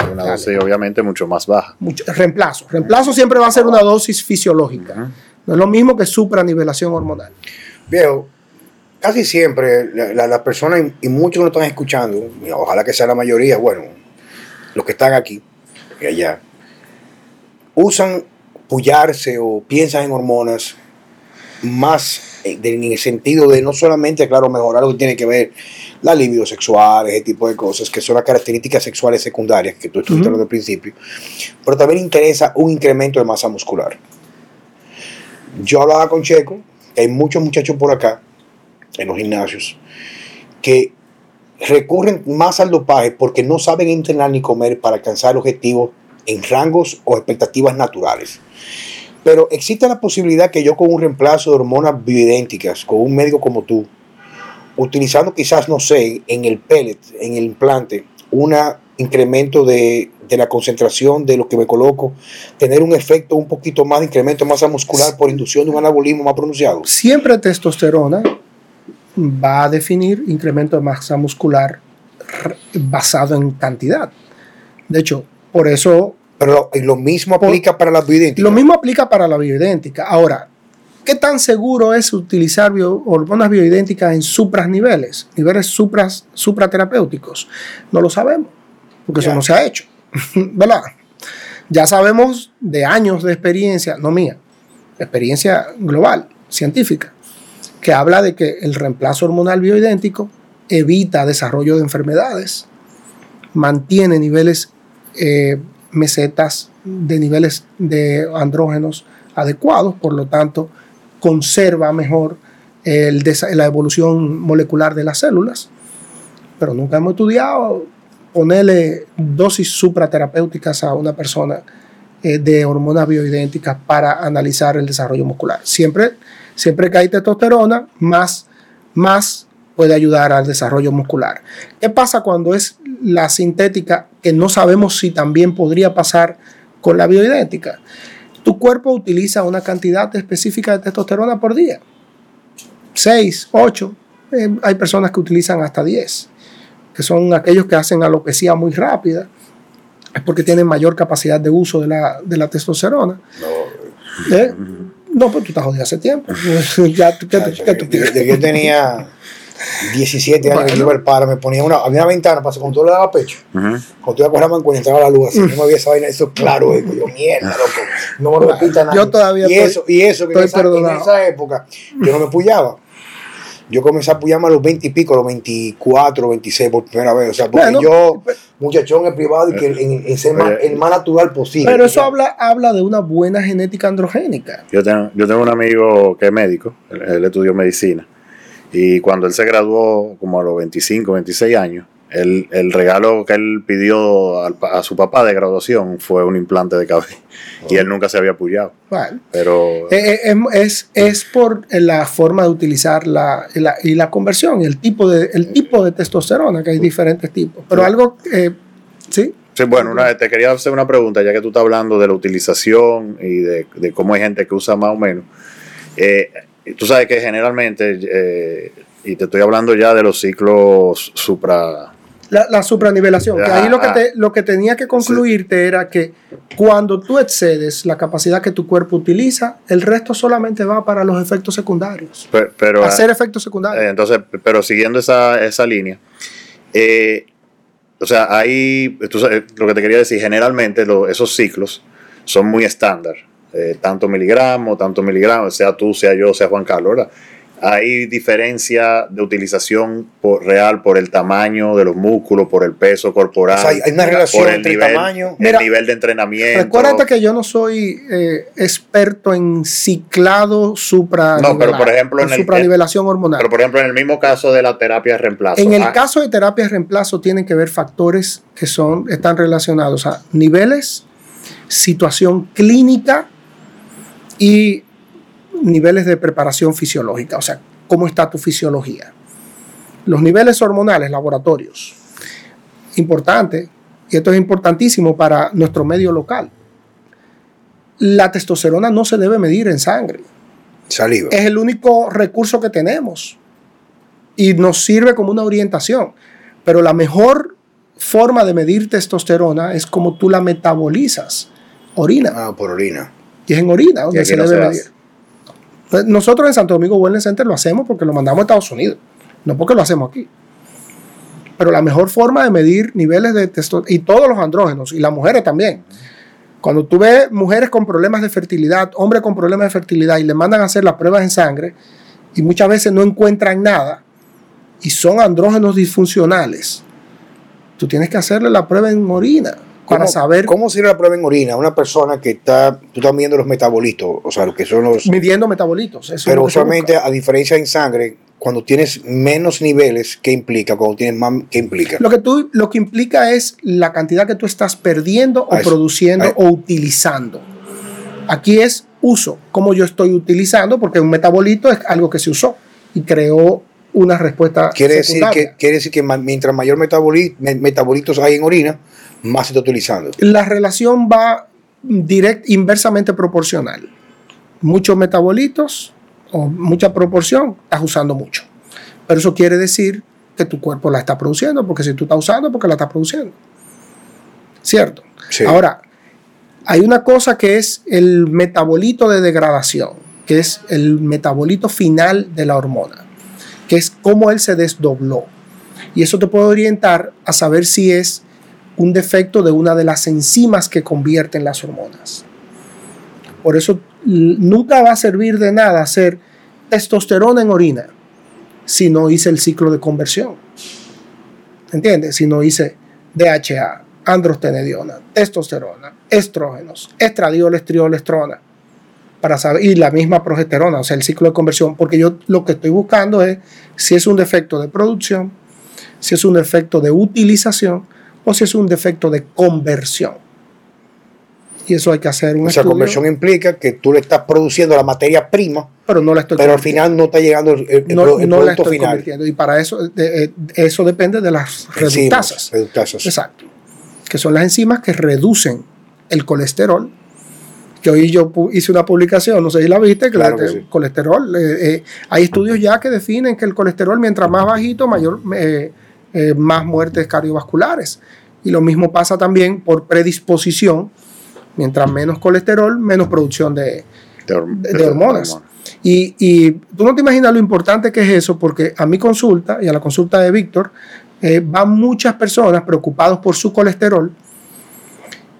Una Dale. dosis obviamente mucho más baja. Mucho- reemplazo. Reemplazo siempre va a ser una dosis fisiológica. No es lo mismo que supranivelación hormonal. Viejo, casi siempre la- la- las personas, y muchos que nos están escuchando, ojalá que sea la mayoría, bueno, los que están aquí y allá, usan pullarse o piensan en hormonas más eh, en el sentido de no solamente, claro, mejorar lo que tiene que ver la libido sexual, ese tipo de cosas, que son las características sexuales secundarias que tú estuviste hablando al principio, pero también interesa un incremento de masa muscular. Yo hablaba con Checo, que hay muchos muchachos por acá, en los gimnasios, que recurren más al dopaje porque no saben entrenar ni comer para alcanzar objetivos en rangos o expectativas naturales. Pero existe la posibilidad que yo con un reemplazo de hormonas bioidénticas, con un médico como tú, utilizando quizás, no sé, en el pellet, en el implante, un incremento de, de la concentración de lo que me coloco, tener un efecto un poquito más de incremento de masa muscular por inducción de un anabolismo más pronunciado. Siempre testosterona va a definir incremento de masa muscular basado en cantidad. De hecho, por eso Pero lo, y lo mismo Por- aplica para las bioidénticas. lo mismo aplica para la bioidéntica. Ahora, ¿qué tan seguro es utilizar bio- hormonas bioidénticas en supras niveles, niveles supras, supraterapéuticos? No lo sabemos, porque Ya. eso no se ha hecho, ¿verdad? Ya sabemos de años de experiencia, no mía, experiencia global, científica, que habla de que el reemplazo hormonal bioidéntico evita desarrollo de enfermedades, mantiene niveles eh, mesetas de niveles de andrógenos adecuados, por lo tanto, conserva mejor la evolución molecular de las células, pero nunca hemos estudiado ponerle dosis supraterapéuticas a una persona eh, de hormonas bioidénticas para analizar el desarrollo muscular. Siempre, siempre que hay testosterona, más, más puede ayudar al desarrollo muscular. ¿Qué pasa cuando es la sintética que no sabemos si también podría pasar con la bioidéntica? tu cuerpo utiliza una cantidad específica de testosterona por día. 6, 8. Eh, hay personas que utilizan hasta 10, que son aquellos que hacen alopecia muy rápida. Es porque tienen mayor capacidad de uso de la, de la testosterona. ¿Eh? No, pues tú estás jodido hace tiempo. ya, yo tenía 17 años, Bueno. yo iba al par, me ponía una, había una ventana para cuando tú le dabas pecho. Ujú. Cuando tú ibas a coger la mancuerna entraba la luz así. No me había esa vaina, eso es claro, yo mierda, loco. No me lo repita nada. Yo todavía y estoy- eso, y eso que en esa, en perdonado. esa época yo no me pullaba. Yo comencé a pullarme a los 20 y pico, a los 24, 26 por primera vez. O sea, porque Bueno, yo, muchachón en privado y que en, en ser más, el más natural posible. Pero eso habla, habla de una buena genética androgénica. Yo tengo, yo tengo un amigo que es médico, él, él estudió medicina, y cuando él se graduó, como a los 25, 26 años, él- el regalo que él pidió a su papá de graduación fue un implante de cabello, y él nunca se había apoyado. Bueno, Pero eh, eh, es, es por la forma de utilizar la, la- y la conversión, el tipo, de, el tipo de testosterona, que hay diferentes tipos. Pero algo, eh, ¿sí? Sí, bueno, una, te quería hacer una pregunta, ya que tú estás hablando de la utilización y de, de cómo hay gente que usa más o menos. Eh, tú sabes que generalmente, eh, y te estoy hablando ya de los ciclos supra... La, la supranivelación. Que ahí lo que, te- lo que tenía que concluirte era que cuando tú excedes la capacidad que tu cuerpo utiliza, el resto solamente va para los efectos secundarios. pe- Pero, Hacer efectos secundarios. Eh, entonces, pero siguiendo esa, esa línea, eh, o sea, ahí, tú sabes, lo que te quería decir, generalmente lo- esos ciclos son muy estándar, eh, tanto miligramos, tanto miligramos, sea tú, sea yo, sea Juan Carlos, ¿verdad? Hay diferencia de utilización por, real por el tamaño de los músculos, por el peso corporal, O sea, hay- una relación por el entre nivel, tamaño. el Mira, nivel de entrenamiento. Recuérdate que yo no soy eh, experto en ciclado supra No, pero por ejemplo, en el- supranivelación hormonal. Pero por ejemplo, en el mismo caso de la terapia de reemplazo. En el ah, caso de terapia de reemplazo tienen que ver factores que son, están relacionados a niveles, situación clínica y niveles de preparación fisiológica, o sea, cómo está tu fisiología. Los niveles hormonales, laboratorios. Importante, y esto es importantísimo para nuestro medio local. La testosterona no se debe medir en sangre Saliva. es el único recurso que tenemos y nos sirve como una orientación. Pero la mejor forma de medir testosterona es como tú la metabolizas. Orina. Ah, por orina. Y es en orina donde se no debe se medir. Pues Nosotros en Santo Domingo Wellness Center lo hacemos porque lo mandamos a Estados Unidos, no porque lo hacemos aquí. Pero la mejor forma de medir niveles de testosterona, y todos los andrógenos, y las mujeres también. Cuando tú ves mujeres con problemas de fertilidad, hombres con problemas de fertilidad, y le mandan a hacer las pruebas en sangre, y muchas veces no encuentran nada, y son andrógenos disfuncionales, tú tienes que hacerle la prueba en orina para ¿Cómo- saber, ¿Cómo sirve la prueba en orina? Una persona que está, tú estás viendo los metabolitos, o sea, lo que son los... midiendo metabolitos. eso es Pero usualmente, a diferencia en sangre, cuando tienes menos niveles, ¿qué implica? Cuando tienes más, ¿qué implica? Lo que, tú, lo que implica es la cantidad que tú estás perdiendo o Ah, produciendo Ah. o utilizando. Aquí es uso, cómo yo estoy utilizando, porque un metabolito es algo que se usó y creó una respuesta Quiere decir, que, quiere decir que mientras mayor metaboli- me- metabolitos hay en orina, más se está utilizando. La relación va direct, inversamente proporcional. Muchos metabolitos o mucha proporción, estás usando mucho. Pero eso quiere decir que tu cuerpo la está produciendo, porque si tú estás usando, porque la estás produciendo. ¿Cierto? Sí. Ahora, hay una cosa que es el metabolito de degradación, que es el metabolito final de la hormona, que es cómo él se desdobló. Y eso te puede orientar a saber si es un defecto de una de las enzimas que convierten las hormonas. Por eso nunca va a servir de nada hacer testosterona en orina si no hice el ciclo de conversión. ¿Entiendes? Si no hice DHA, androstenediona, testosterona, estrógenos, estradiol, estriol, para saber, y la misma progesterona, o sea, el ciclo de conversión, porque yo lo que estoy buscando es si es un defecto de producción, si es un defecto de utilización o si es un defecto de conversión. Y eso hay que hacer un O sea, estudio, conversión implica que tú le estás produciendo la materia prima, pero no la estoy pero al final no está llegando el, el- no, el no la estoy final. convirtiendo. Y para eso, de- eh, eso depende de las reductasas. reductasas. Exacto. Que son las enzimas que reducen el colesterol, que hoy yo hice una publicación, no sé si la viste, que Claro la- que el sí. colesterol, eh, eh, hay estudios ya que definen que el colesterol mientras más bajito, mayor, eh, eh, más muertes cardiovasculares. Y lo mismo pasa también por predisposición, mientras menos colesterol, menos producción de, De, hor- de- de hormonas. Y, y tú no te imaginas lo importante que es eso, porque a mi consulta y a la consulta de Víctor eh, van muchas personas preocupados por su colesterol.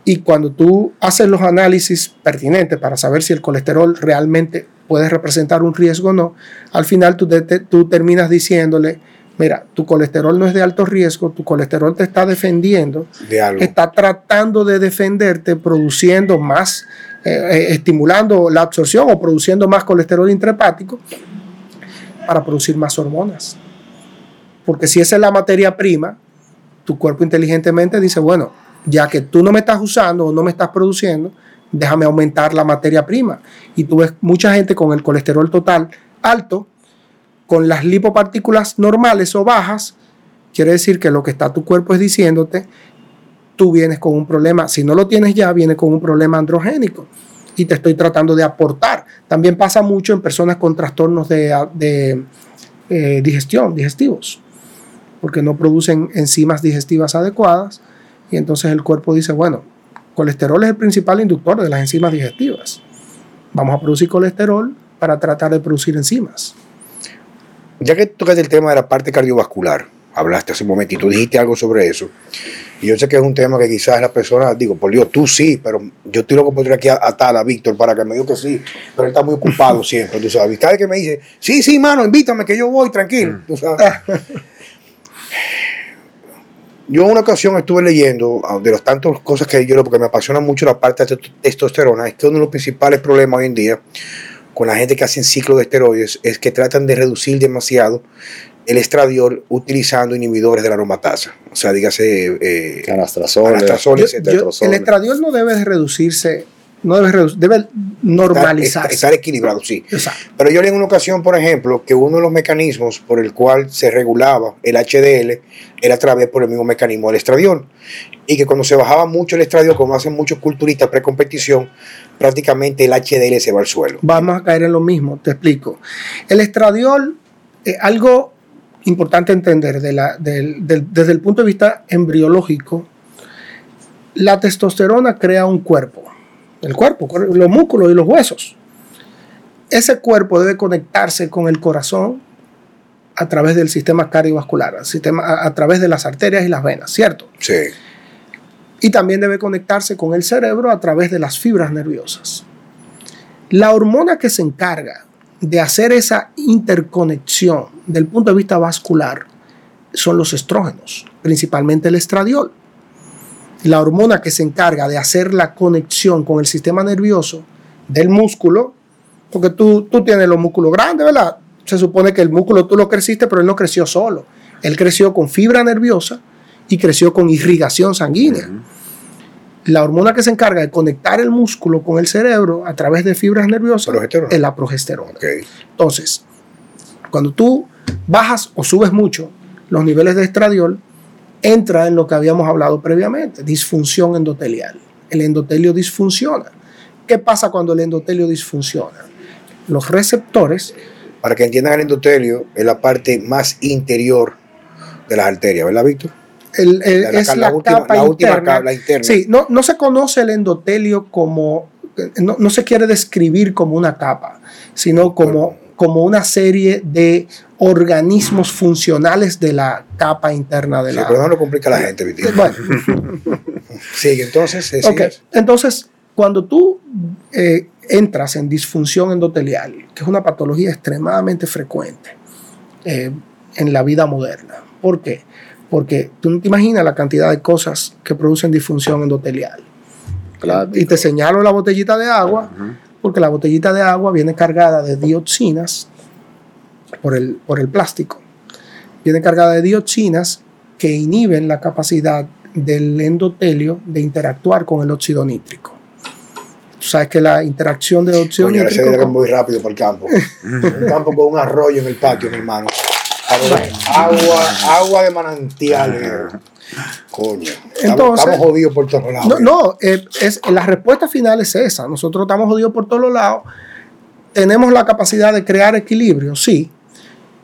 Y cuando tú haces los análisis pertinentes para saber si el colesterol realmente puede representar un riesgo o no, al final tú, te- tú terminas diciéndole, mira, tu colesterol no es de alto riesgo, tu colesterol te está defendiendo De algo. está tratando de defenderte produciendo más, eh, eh, estimulando la absorción o produciendo más colesterol intrahepático para producir más hormonas. Porque si esa es la materia prima, tu cuerpo inteligentemente dice, bueno, ya que tú no me estás usando o no me estás produciendo, déjame aumentar la materia prima. Y tú ves mucha gente con el colesterol total alto, con las lipopartículas normales o bajas, quiere decir que lo que está tu cuerpo es diciéndote, tú vienes con un problema, si no lo tienes ya, viene con un problema androgénico y te estoy tratando de aportar. También pasa mucho en personas con trastornos de, eh, digestión, digestivos, porque no producen enzimas digestivas adecuadas y entonces el cuerpo dice, bueno, colesterol es el principal inductor de las enzimas digestivas. Vamos a producir colesterol para tratar de producir enzimas. Ya que tocaste el tema de la parte cardiovascular, hablaste hace un momentito, dijiste algo sobre eso. Y yo sé que es un tema que quizás la persona, digo, por Dios, tú sí, pero yo estoy loco por aquí a atar a Víctor para que me diga que sí, pero él está muy ocupado siempre, tú sabes. Cada vez que me dice, sí, sí, mano, invítame, que yo voy, tranquilo, tú sabes. Yo en una ocasión estuve leyendo ah, de las tantas cosas que yo, porque me apasiona mucho la parte de testo- testosterona, es que uno de los principales problemas hoy en día con la gente que hacen ciclo de esteroides es que tratan de reducir demasiado el estradiol utilizando inhibidores de la aromatasa. O sea, dígase eh, Anastrazol, anastrazol, Yo- etcétera. yo- testosterol. el estradiol no debe de reducirse, no debe, debe Estar- normalizarse. Estar equilibrado, sí. Exacto. Pero yo leí en una ocasión, por ejemplo, que uno de los mecanismos por el cual se regulaba el HDL era a través por el mismo mecanismo del estradiol. Y que cuando se bajaba mucho el estradiol, como hacen muchos culturistas precompetición, prácticamente el HDL se va al suelo. Vamos a caer en lo mismo, te explico. El estradiol, eh, algo importante entender de la- del- del- desde el punto de vista embriológico, la testosterona crea un cuerpo, el cuerpo, los músculos y los huesos. Ese cuerpo debe conectarse con el corazón a través del sistema cardiovascular, sistema, a, a través de las arterias y las venas, ¿cierto? Sí. Y también debe conectarse con el cerebro a través de las fibras nerviosas. La hormona que se encarga de hacer esa interconexión del punto de vista vascular son los estrógenos, principalmente el estradiol. La hormona que se encarga de hacer la conexión con el sistema nervioso del músculo, porque tú, tú tienes los músculos grandes, ¿verdad? Se supone que el músculo tú lo creciste, pero él no creció solo. Él creció con fibra nerviosa y creció con irrigación sanguínea. La hormona que se encarga de conectar el músculo con el cerebro a través de fibras nerviosas Progesterona. es la progesterona. Entonces, cuando tú bajas o subes mucho los niveles de estradiol, entra en lo que habíamos hablado previamente, disfunción endotelial. El endotelio disfunciona. ¿Qué pasa cuando el endotelio disfunciona? Los receptores, Para que entiendan el endotelio, es la parte más interior de las arterias, ¿verdad, Víctor? El- el- La- es la la, última- capa la última interna. capa, la interna. Sí, no, no se conoce el endotelio como, no, no se quiere describir como una capa, sino como, como una serie de organismos funcionales de la capa interna de Sí, la... pero no lo complica la gente, Víctor. Bueno, Sigue, entonces. Entonces, cuando tú eh, entras en disfunción endotelial, que es una patología extremadamente frecuente eh, en la vida moderna, ¿por qué? Porque tú no te imaginas la cantidad de cosas que producen disfunción endotelial. Y te señalo la botellita de agua, porque la botellita de agua viene cargada de dioxinas por el, por el plástico. Viene cargada de dioxinas que inhiben la capacidad del endotelio de interactuar con el óxido nítrico. Tú sabes que la interacción de óxido Coño, se nítrico... debe con- muy rápido para el campo. un campo con un arroyo en el patio, mi hermano. Agua, agua de manantial. Coño. Estamos, Entonces- estamos jodidos por todos lados. No, no eh, es, la respuesta final es esa. Nosotros estamos jodidos por todos los lados. Tenemos la capacidad de crear equilibrio, sí,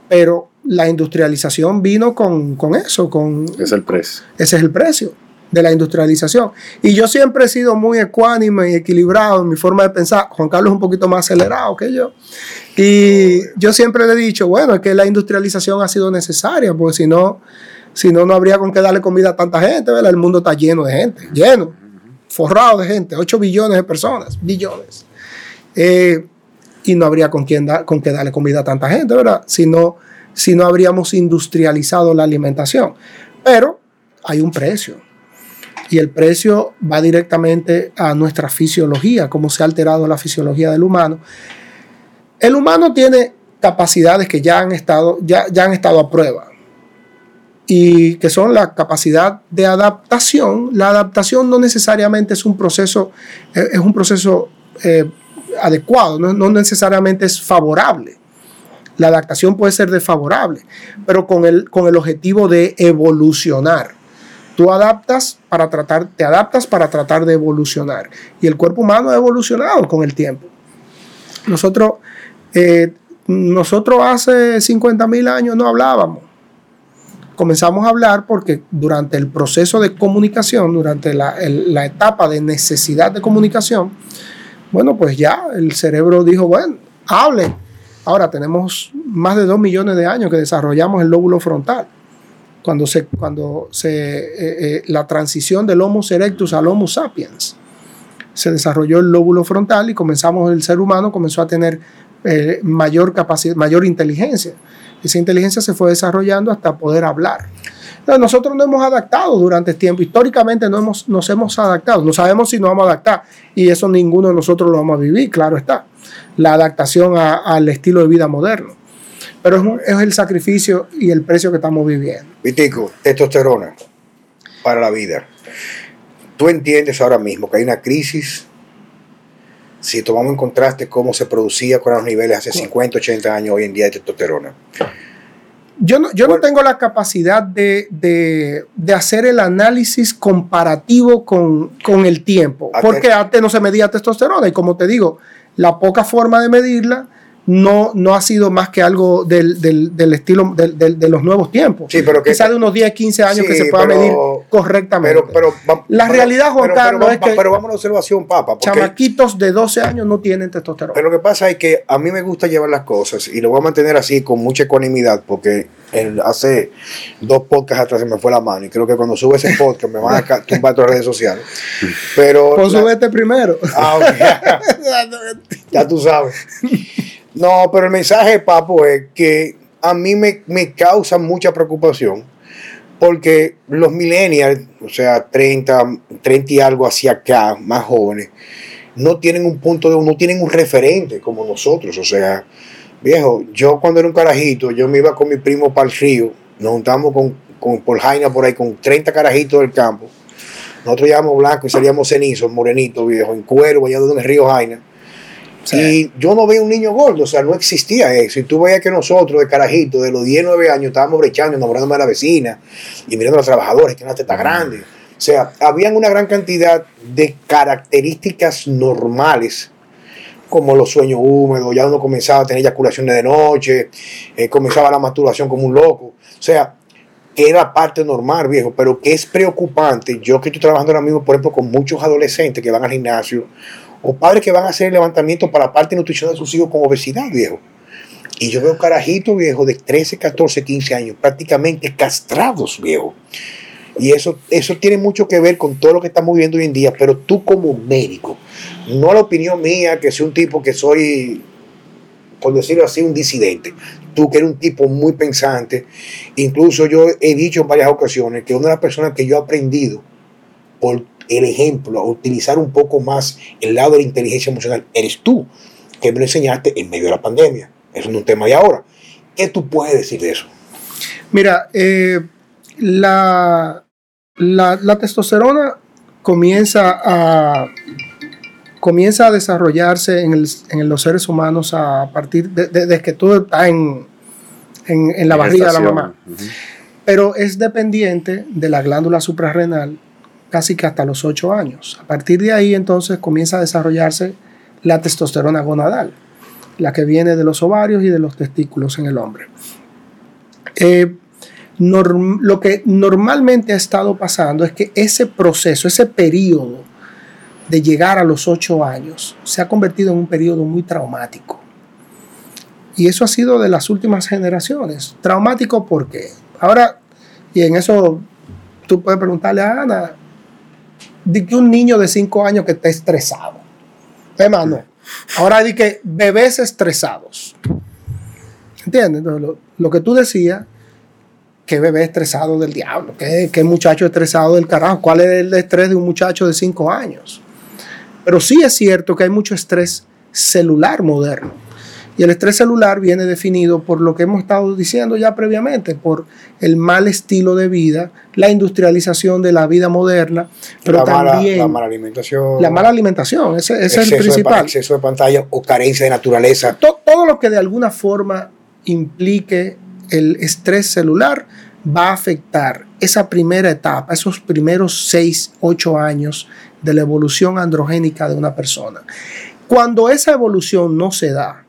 pero la industrialización vino con, con eso, con Es el precio. ese es el precio de la industrialización. Y yo siempre he sido muy ecuánime y equilibrado en mi forma de pensar. Juan Carlos es un poquito más acelerado que yo. Y yo siempre le he dicho, bueno, es que la industrialización ha sido necesaria, porque si no, si no, no habría con qué darle comida a tanta gente, ¿verdad? El mundo está lleno de gente, lleno, forrado de gente, 8 billones de personas, billones. Eh, y no habría con, quién con qué darle comida a tanta gente, ¿verdad? Si no, si no habríamos industrializado la alimentación. Pero hay un precio. Y el precio va directamente a nuestra fisiología, cómo se ha alterado la fisiología del humano. El humano tiene capacidades que ya han estado, ya, ya han estado a prueba. Y que son la capacidad de adaptación. La adaptación no necesariamente es un proceso, eh, es un proceso eh, adecuado, no, no necesariamente es favorable. La adaptación puede ser desfavorable, pero con el, con el objetivo de evolucionar. Tú adaptas para tratar, te adaptas para tratar de evolucionar. Y el cuerpo humano ha evolucionado con el tiempo. Nosotros, eh, nosotros hace 50 mil años no hablábamos. Comenzamos a hablar porque durante el proceso de comunicación, durante la, etapa de necesidad de comunicación, bueno, pues ya el cerebro dijo, bueno, hable. Ahora tenemos más de 2 millones de años que desarrollamos el lóbulo frontal cuando se, cuando se eh, eh, la transición del Homo erectus al Homo sapiens. Se desarrolló el lóbulo frontal y comenzamos, el ser humano comenzó a tener eh, mayor capacidad, mayor inteligencia. Esa inteligencia se fue desarrollando hasta poder hablar. Nosotros nos hemos adaptado durante el tiempo. Históricamente no hemos, nos hemos adaptado. No sabemos si nos vamos a adaptar. Y eso ninguno de nosotros lo vamos a vivir, claro está. La adaptación al estilo de vida moderno. Pero es, un- es el sacrificio y el precio que estamos viviendo. Vitico, testosterona para la vida. Tú entiendes ahora mismo que hay una crisis. Si tomamos en contraste cómo se producía con los niveles hace 50, 80 años hoy en día de testosterona. Yo no, yo no Bueno. tengo la capacidad de, de- de hacer el análisis comparativo con, con el tiempo, porque antes no se medía testosterona y como te digo, la poca forma de medirla no, no ha sido más que algo del, del- del estilo del- del- de los nuevos tiempos. Sí, pero que- Quizá de unos 10, 15 años que se pueda pero- medir correctamente. Pero, La realidad, Juan Carlos, pero, es que- pero vamos a la observación, papa. Chamaquitos de 12 años no tienen testosterona. pero lo que pasa es que a mí me gusta llevar las cosas y lo voy a mantener así con mucha ecuanimidad porque el- hace dos podcasts atrás se me fue la mano y creo que cuando sube ese podcast me van a tumbar todas las redes sociales. Pero Pues la- subete primero. Ah, ok. ya tú sabes. No, pero el mensaje, papo, es que a mí me, me causa mucha preocupación porque los millennials, o sea, 30, 30 y algo hacia acá, más jóvenes, no tienen un punto de no tienen un referente como nosotros. O sea, viejo, yo cuando era un carajito, yo me iba con mi primo para el río, nos juntamos con, con por Jaina por ahí con 30 carajitos del campo. Nosotros llevábamos blanco y salíamos cenizos, morenitos, viejo, en cuero, allá en el río Jaina. Sí. Y yo no veía un niño gordo, o sea, no existía eso. Y tú veías que nosotros, de carajito, de los 10, 9 años, estábamos brechando, enamorándome de la vecina y mirando a los trabajadores, que una teta grande. O sea, habían una gran cantidad de características normales, como los sueños húmedos, ya uno comenzaba a tener eyaculaciones de noche, eh, comenzaba la masturbación como un loco. O sea, que era parte normal, viejo, pero que es preocupante. Yo que estoy trabajando ahora mismo, por ejemplo, con muchos adolescentes que van al gimnasio, o padres que van a hacer el levantamiento para la parte nutricional de sus hijos con obesidad, viejo. Y yo veo carajitos, viejo, de 13, 14, 15 años, prácticamente castrados, viejo. Y eso, eso tiene mucho que ver con todo lo que estamos viviendo hoy en día, pero tú como médico, no la opinión mía, que soy un tipo que soy, por decirlo así, un disidente. Tú que eres un tipo muy pensante, incluso yo he dicho en varias ocasiones que una de las personas que yo he aprendido por el ejemplo, a utilizar un poco más el lado de la inteligencia emocional, eres tú, que me lo enseñaste en medio de la pandemia. Eso no es un tema de ahora. ¿Qué tú puedes decir de eso? Mira, eh, la, la, la testosterona comienza a, comienza a desarrollarse en, el- en los seres humanos a partir de, de- desde que tú estás en, en, en la barriga de la mamá. Pero es dependiente de la glándula suprarrenal casi que hasta los 8 años. A partir de ahí entonces comienza a desarrollarse la testosterona gonadal, la que viene de los ovarios y de los testículos en el hombre. Eh, lo que normalmente ha estado pasando es que ese proceso, ese periodo de llegar a los 8 años, se ha convertido en un periodo muy traumático. Y eso ha sido de las últimas generaciones. Traumático porque ahora, y en eso tú puedes preguntarle a Ana, de que un niño de 5 años que está estresado. Hermano, ahora di que bebés estresados. ¿Entiendes? Lo, que tú decías, que bebé estresado del diablo, que, que muchacho estresado del carajo, ¿cuál es el estrés de un muchacho de 5 años? Pero sí es cierto que hay mucho estrés celular moderno y el estrés celular viene definido por lo que hemos estado diciendo ya previamente, por el mal estilo de vida, la industrialización de la vida moderna, pero la también mala, la mala alimentación. La mala alimentación, ese, ese es el principal. De, exceso de pantalla o carencia de naturaleza. Todo, todo lo que de alguna forma implique el estrés celular va a afectar esa primera etapa, esos primeros 6, 8 años de la evolución androgénica de una persona. Cuando esa evolución no se da,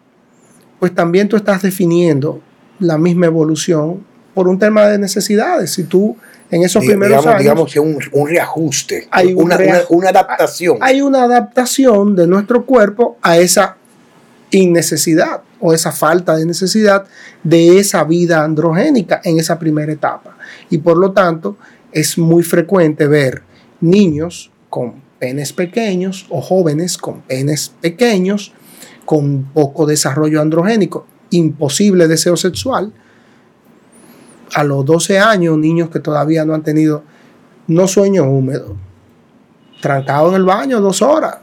pues también tú estás definiendo la misma evolución por un tema de necesidades. Si tú en esos primeros digamos, años... Digamos que un, un reajuste, hay una, una, una, adaptación. Hay una adaptación de nuestro cuerpo a esa innecesidad o esa falta de necesidad de esa vida androgénica en esa primera etapa. Y por lo tanto, es muy frecuente ver niños con penes pequeños o jóvenes con penes pequeños con poco desarrollo androgénico, imposible deseo sexual. A los 12 años, niños que todavía no han tenido, no sueño húmedo, trancado en el baño dos horas.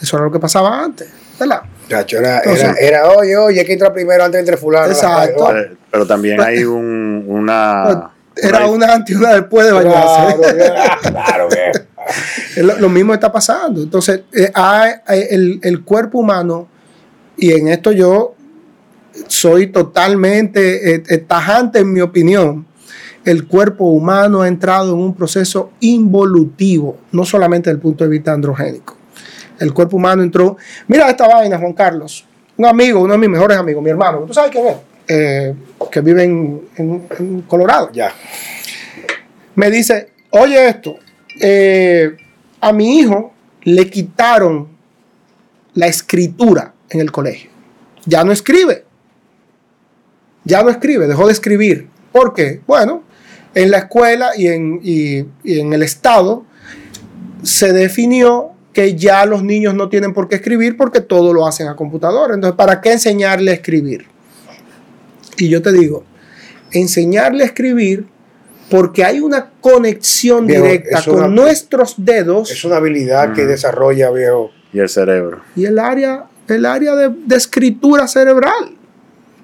Eso era lo que pasaba antes, ¿verdad? Chacho, era, Entonces, era, era, oye, oye, hay que entrar primero antes de entre fulano. Exacto. Pero, pero también hay un, una... Era una antes y una después de bañarse. Claro, claro, lo, lo, mismo está pasando. Entonces, eh, hay, el, el cuerpo humano y en esto yo soy totalmente eh, tajante en mi opinión, el cuerpo humano ha entrado en un proceso involutivo, no solamente desde el punto de vista androgénico. El cuerpo humano entró, mira esta vaina, Juan Carlos, un amigo, uno de mis mejores amigos, mi hermano, ¿tú sabes quién es? Eh, que vive en, en, en, Colorado. Ya. Me dice, oye esto, eh, a mi hijo le quitaron la escritura en el colegio. Ya no escribe. Ya no escribe, dejó de escribir. ¿Por qué? Bueno, en la escuela y en, y, en el Estado se definió que ya los niños no tienen por qué escribir porque todo lo hacen a computadora. Entonces, ¿para qué enseñarle a escribir? Y yo te digo, enseñarle a escribir porque hay una conexión viejo, directa con una, nuestros dedos. Es una habilidad mm. que desarrolla, viejo. Y el cerebro. Y el área el área de, de, escritura cerebral.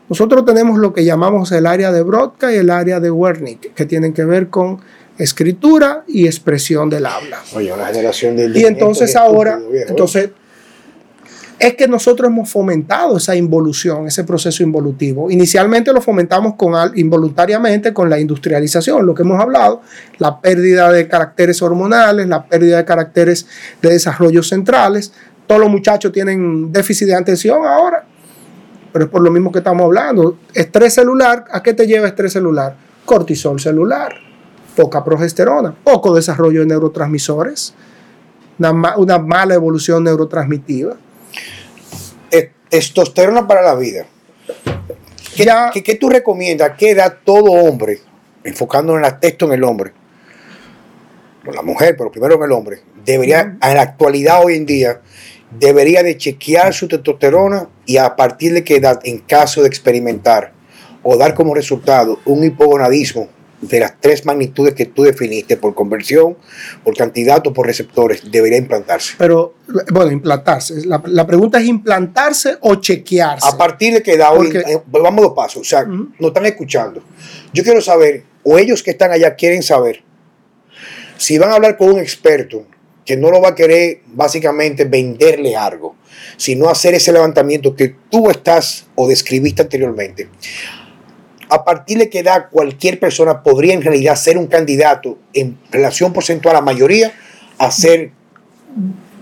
Nosotros tenemos lo que llamamos el área de Brodka y el área de Wernicke, que tienen que ver con escritura y expresión del habla. Oye, una generación de Y entonces ahora, estúpido, entonces, es que nosotros hemos fomentado esa involución, ese proceso involutivo. Inicialmente lo fomentamos con, involuntariamente con la industrialización, lo que hemos hablado, la pérdida de caracteres hormonales, la pérdida de caracteres de desarrollo centrales, todos los muchachos tienen déficit de atención ahora, pero es por lo mismo que estamos hablando. Estrés celular, ¿a qué te lleva estrés celular? Cortisol celular, poca progesterona, poco desarrollo de neurotransmisores, una, una mala evolución neurotransmitiva. Testosterona para la vida. ¿Qué, ya, ¿qué, qué tú recomiendas? ¿Qué edad todo hombre, enfocándonos en la texto en el hombre, no la mujer, pero primero en el hombre, debería, en la actualidad hoy en día, debería de chequear su testosterona y a partir de qué edad, en caso de experimentar o dar como resultado un hipogonadismo de las tres magnitudes que tú definiste por conversión, por cantidad o por receptores, debería implantarse. Pero, bueno, implantarse. La, la pregunta es implantarse o chequearse. A partir de qué edad, Porque, hoy, eh, vamos dos pasos, o sea, uh -huh. nos están escuchando. Yo quiero saber, o ellos que están allá quieren saber, si van a hablar con un experto que no lo va a querer básicamente venderle algo, sino hacer ese levantamiento que tú estás o describiste anteriormente. A partir de qué edad cualquier persona podría en realidad ser un candidato en relación porcentual a mayoría a ser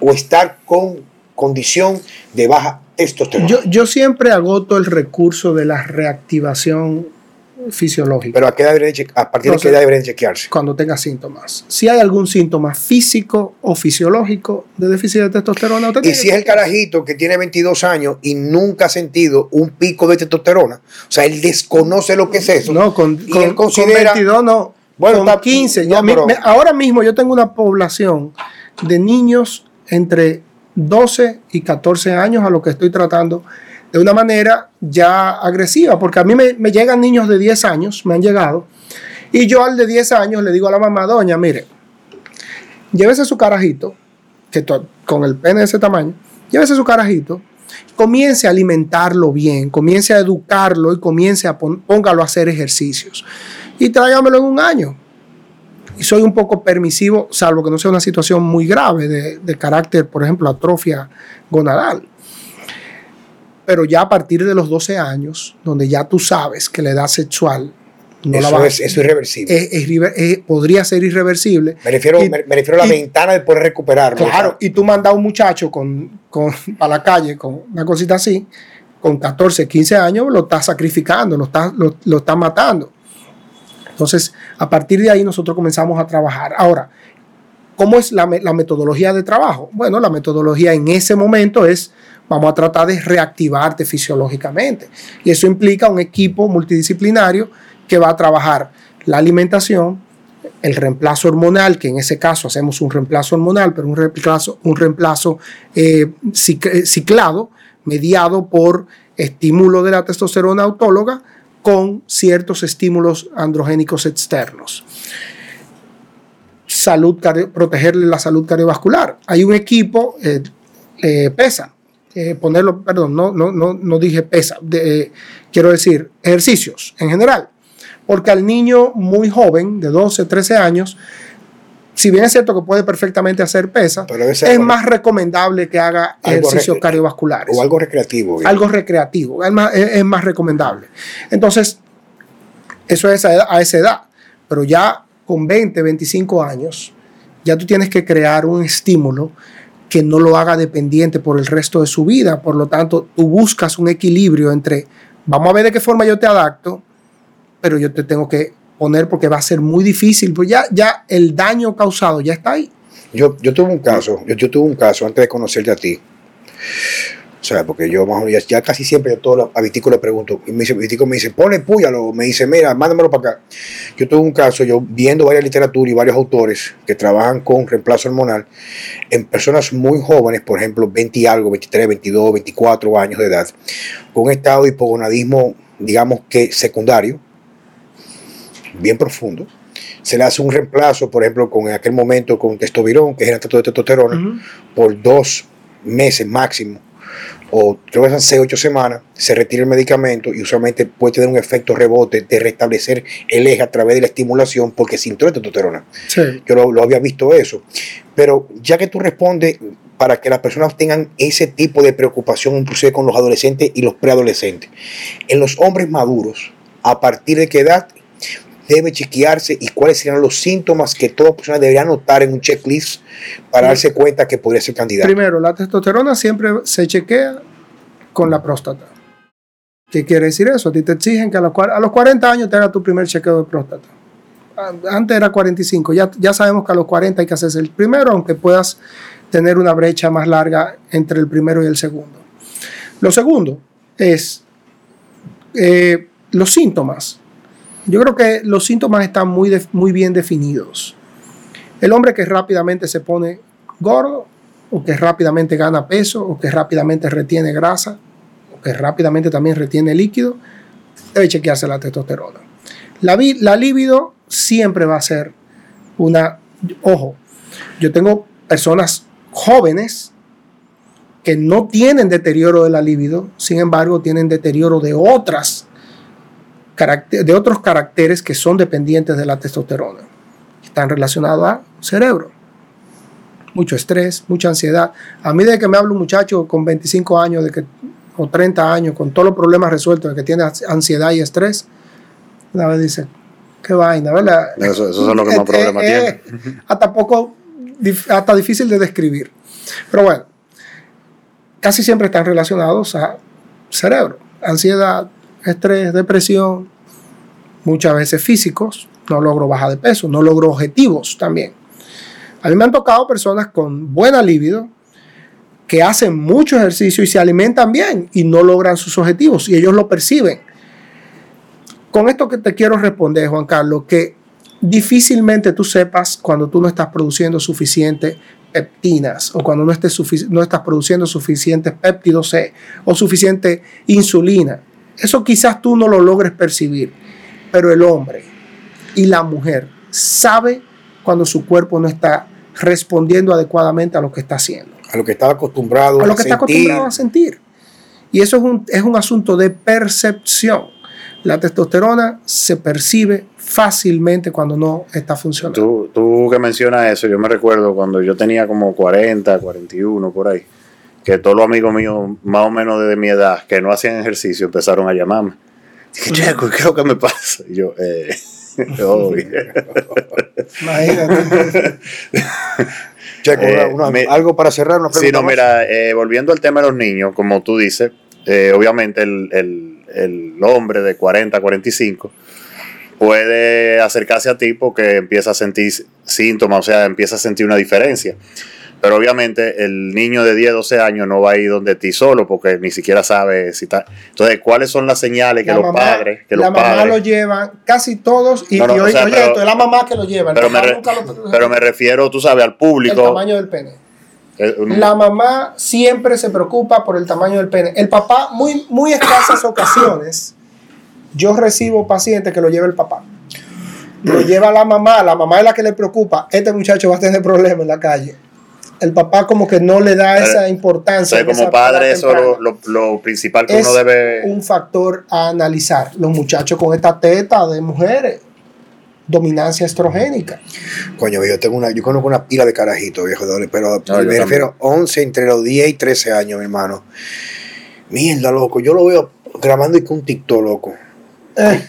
o estar con condición de baja testosterona. Yo, yo siempre agoto el recurso de la reactivación fisiológica. Pero a, qué edad a partir de qué edad deberían chequearse. cuando tenga síntomas. Si hay algún síntoma físico o fisiológico de déficit de testosterona, usted Y si es el carajito que tiene 22 años y nunca ha sentido un pico de testosterona, o sea, él desconoce lo que es eso. No, con, y con- él con considera, 22 no. Bueno, con está- 15. no, Ya mi- pero- me- ahora mismo yo tengo una población de niños entre 12 y 14 años a lo que estoy tratando de una manera ya agresiva, porque a mí me, llegan niños de 10 años, me han llegado, y yo al de 10 años le digo a la mamá, doña, mire, llévese su carajito, que con el pene de ese tamaño, llévese su carajito, comience a alimentarlo bien, comience a educarlo y comience a póngalo a hacer ejercicios. Y tráigamelo en un año. Y soy un poco permisivo, salvo que no sea una situación muy grave de carácter, por ejemplo, atrofia gonadal. Pero ya a partir de los 12 años, donde ya tú sabes que la edad sexual no la eso, va es, eso es irreversible. es- podría ser irreversible. me, refiero, y- me, me refiero a la y- ventana de poder recuperarlo. Claro, y tú mandas a un muchacho con, con, a la calle con una cosita así, con 14, 15 años, lo estás sacrificando, lo estás lo, lo estás matando. Entonces, a partir de ahí nosotros comenzamos a trabajar. Ahora, ¿cómo es la, me- la metodología de trabajo? Bueno, la metodología en ese momento es, vamos a tratar de reactivarte fisiológicamente. Y eso implica un equipo multidisciplinario que va a trabajar la alimentación, el reemplazo hormonal, que en ese caso hacemos un reemplazo hormonal, pero un reemplazo, un reemplazo eh, eh, ciclado, mediado por estímulo de la testosterona autóloga con ciertos estímulos androgénicos externos. Salud, protegerle la salud cardiovascular. Hay un equipo, eh, eh, pesa, eh, ponerlo, perdón, no, no, no, no dije pesa, de- eh, quiero decir ejercicios en general porque al niño muy joven, de 12, 13 años, si bien es cierto que puede perfectamente hacer pesa, es algo- más recomendable que haga ejercicios re- cardiovasculares. o algo recreativo. bien. Algo recreativo, es más, es- más recomendable. Entonces, eso es a esa edad, pero ya con 20, 25 años, ya tú tienes que crear un estímulo que no lo haga dependiente por el resto de su vida. Por lo tanto, tú buscas un equilibrio entre, vamos a ver de qué forma yo te adapto, pero yo te tengo que poner porque va a ser muy difícil, pues ya, ya el daño causado ya está ahí. Yo, yo tuve un caso, yo, yo tuve un caso antes de conocerte a ti. O sea, porque yo más o menos, ya, casi siempre yo todo lo- a Vitico le pregunto, y me dice, Vitico me dice, pone púyalo, me dice, mira, mándamelo para acá. Yo tuve un caso, yo viendo varias literatura y varios autores que trabajan con reemplazo hormonal en personas muy jóvenes, por ejemplo, 20 y algo, 23, 22, 24 años de edad, con un estado de hipogonadismo, digamos que secundario, bien profundo. Se le hace un reemplazo, por ejemplo, con en aquel momento con testosterona, que es el trato de testosterona, por dos meses máximo, o creo que son seis, ocho semanas, se retira el medicamento y usualmente puede tener un efecto rebote de restablecer el eje a través de la estimulación porque sin testosterona. Sí. Yo lo, lo había visto eso. Pero ya que tú respondes para que las personas tengan ese tipo de preocupación, inclusive con los adolescentes y los preadolescentes, en los hombres maduros, ¿a partir de qué edad debe chequearse y cuáles serían los síntomas que toda persona debería anotar en un checklist para darse cuenta que podría ser candidato? Primero, la testosterona siempre se chequea con la próstata. ¿Qué quiere decir eso? A ti te exigen que a los, a los 40 años te hagas tu primer chequeo de próstata. Antes era 45, ya, ya sabemos que a los 40 hay que hacerse el primero, aunque puedas tener una brecha más larga entre el primero y el segundo. Lo segundo es eh, los síntomas. Yo creo que los síntomas están muy, muy bien definidos. El hombre que rápidamente se pone gordo, o que rápidamente gana peso, o que rápidamente retiene grasa, o que rápidamente también retiene líquido, debe chequearse la testosterona. La, la libido siempre va a ser una... Ojo, yo tengo personas jóvenes que no tienen deterioro de la libido, sin embargo tienen deterioro de otras de otros caracteres que son dependientes de la testosterona. Están relacionados al cerebro. Mucho estrés, mucha ansiedad. A mí de que me habla un muchacho con 25 años de que, o 30 años, con todos los problemas resueltos, de que tiene ansiedad y estrés, una vez dice, qué vaina, ¿verdad? Eso, eso es lo que más Eh, problemas eh, tiene. eh, hasta poco, hasta difícil de describir. Pero bueno, casi siempre están relacionados a cerebro, ansiedad, estrés, depresión, muchas veces físicos, no logro bajar de peso, no logro objetivos también. A mí me han tocado personas con buena libido que hacen mucho ejercicio y se alimentan bien y no logran sus objetivos y ellos lo perciben. Con esto que te quiero responder, Juan Carlos, que difícilmente tú sepas cuando tú no estás produciendo suficientes peptinas o cuando no, estés no estás produciendo suficientes péptidos C o suficiente insulina. Eso quizás tú no lo logres percibir, pero el hombre y la mujer sabe cuando su cuerpo no está respondiendo adecuadamente a lo que está haciendo A lo que estaba acostumbrado a lo que está acostumbrado a sentir. Y eso es un, es un asunto de percepción. La testosterona se percibe fácilmente cuando no está funcionando. Tú, tú que mencionas eso, yo me recuerdo cuando yo tenía como 40, 41 por ahí, que todos los amigos míos, más o menos de mi edad, que no hacían ejercicio, empezaron a llamarme. Dije, Checo, ¿qué es lo que me pasa? Y yo, eh, oh. Imagínate. Checo, Eh, una- una- me- algo para cerrar, una Sí, no, más. mira, eh, volviendo al tema de los niños, como tú dices, eh, obviamente el, el- el hombre de 40, 45 puede acercarse a ti porque empieza a sentir síntomas, o sea, empieza a sentir una diferencia. Pero obviamente el niño de 10, 12 años no va a ir donde ti solo porque ni siquiera sabe si está. Entonces, ¿cuáles son las señales que La los mamá- padres, que la los mamá padres lo llevan, casi todos, y, No, no, y o oye, sea, oye, pero- esto es la mamá que lo lleva, el pero me, re- lo- pero me refiero, tú sabes, al el público. tamaño del pene. eh, un- La mamá siempre se preocupa por el tamaño del pene. El papá, muy, muy escasas ocasiones, yo recibo pacientes que lo lleva el papá. Lo lleva la mamá, la mamá es la que le preocupa. Este muchacho va a tener problemas en la calle. El papá como que no le da Pero, esa o importancia. sea, en como esa padre, eso lo, lo- lo principal que es uno debe. un factor a analizar. Los muchachos con esta teta de mujeres, dominancia estrogénica. Coño, yo tengo una, yo conozco una pila de carajitos, viejo, pero No, me refiero 11 entre los 10 y 13 años, mi hermano. Mierda, loco, yo lo veo grabando y con un TikTok, loco.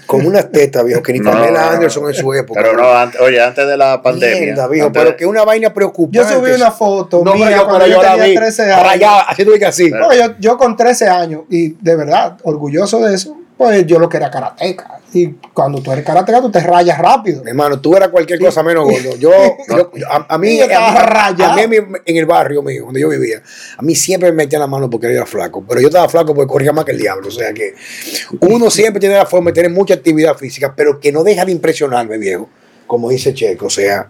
Con unas tetas, viejo, que ni No, Pamela. Anderson en su época. Pero no, antes- oye, antes de la pandemia. Mierda, viejo, antes pero de- que una vaina preocupante. yo subí una foto No, mía pero yo, cuando pero yo, yo la tenía vi. 13 años. Haciendo que así. Pero- No, yo, yo con 13 años, y de verdad, orgulloso de eso, pues yo lo que era karateca. Y cuando tú eres karateca, tú te rayas rápido. Hermano, tú eras cualquier cosa menos gordo. Yo, yo- a, a mí, Sí, yo estaba a- a- rayado. a mí en el barrio mío, donde yo vivía, a mí siempre me metían la mano porque yo era flaco. Pero yo estaba flaco porque corría más que el diablo. O sea que uno siempre tiene la forma de tener mucha actividad física, pero que no deja de impresionarme, viejo. Como dice Checo. O sea,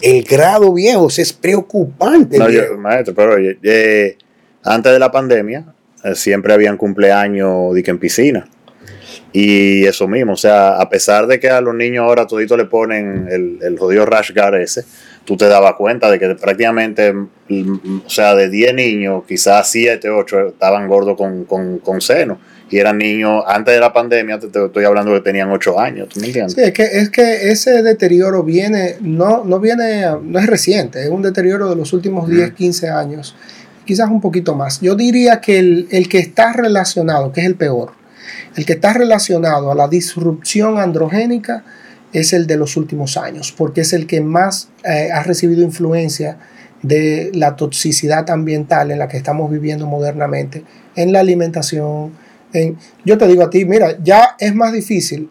el grado viejo es preocupante. No, yo- maestro, pero oye, eh, antes de la pandemia, eh, siempre habían cumpleaños de que en piscina. Y eso mismo, o sea, a pesar de que a los niños ahora todito le ponen el, el jodido rash guard ese, tú te dabas cuenta de que prácticamente, mm, o sea, de 10 niños, quizás 7, 8 estaban gordos con, con, con seno. Y eran niños, antes de la pandemia, te, te estoy hablando que tenían 8 años, ¿tú me entiendes? Sí, es que, es que ese deterioro viene, no, no viene, no es reciente, es un deterioro de los últimos 10, 15 años, quizás un poquito más. Yo diría que el, el que está relacionado, que es el peor, el que está relacionado a la disrupción androgénica es el de los últimos años, porque es el que más eh, ha recibido influencia de la toxicidad ambiental en la que estamos viviendo modernamente, en la alimentación. En, yo te digo a ti, mira, ya es más difícil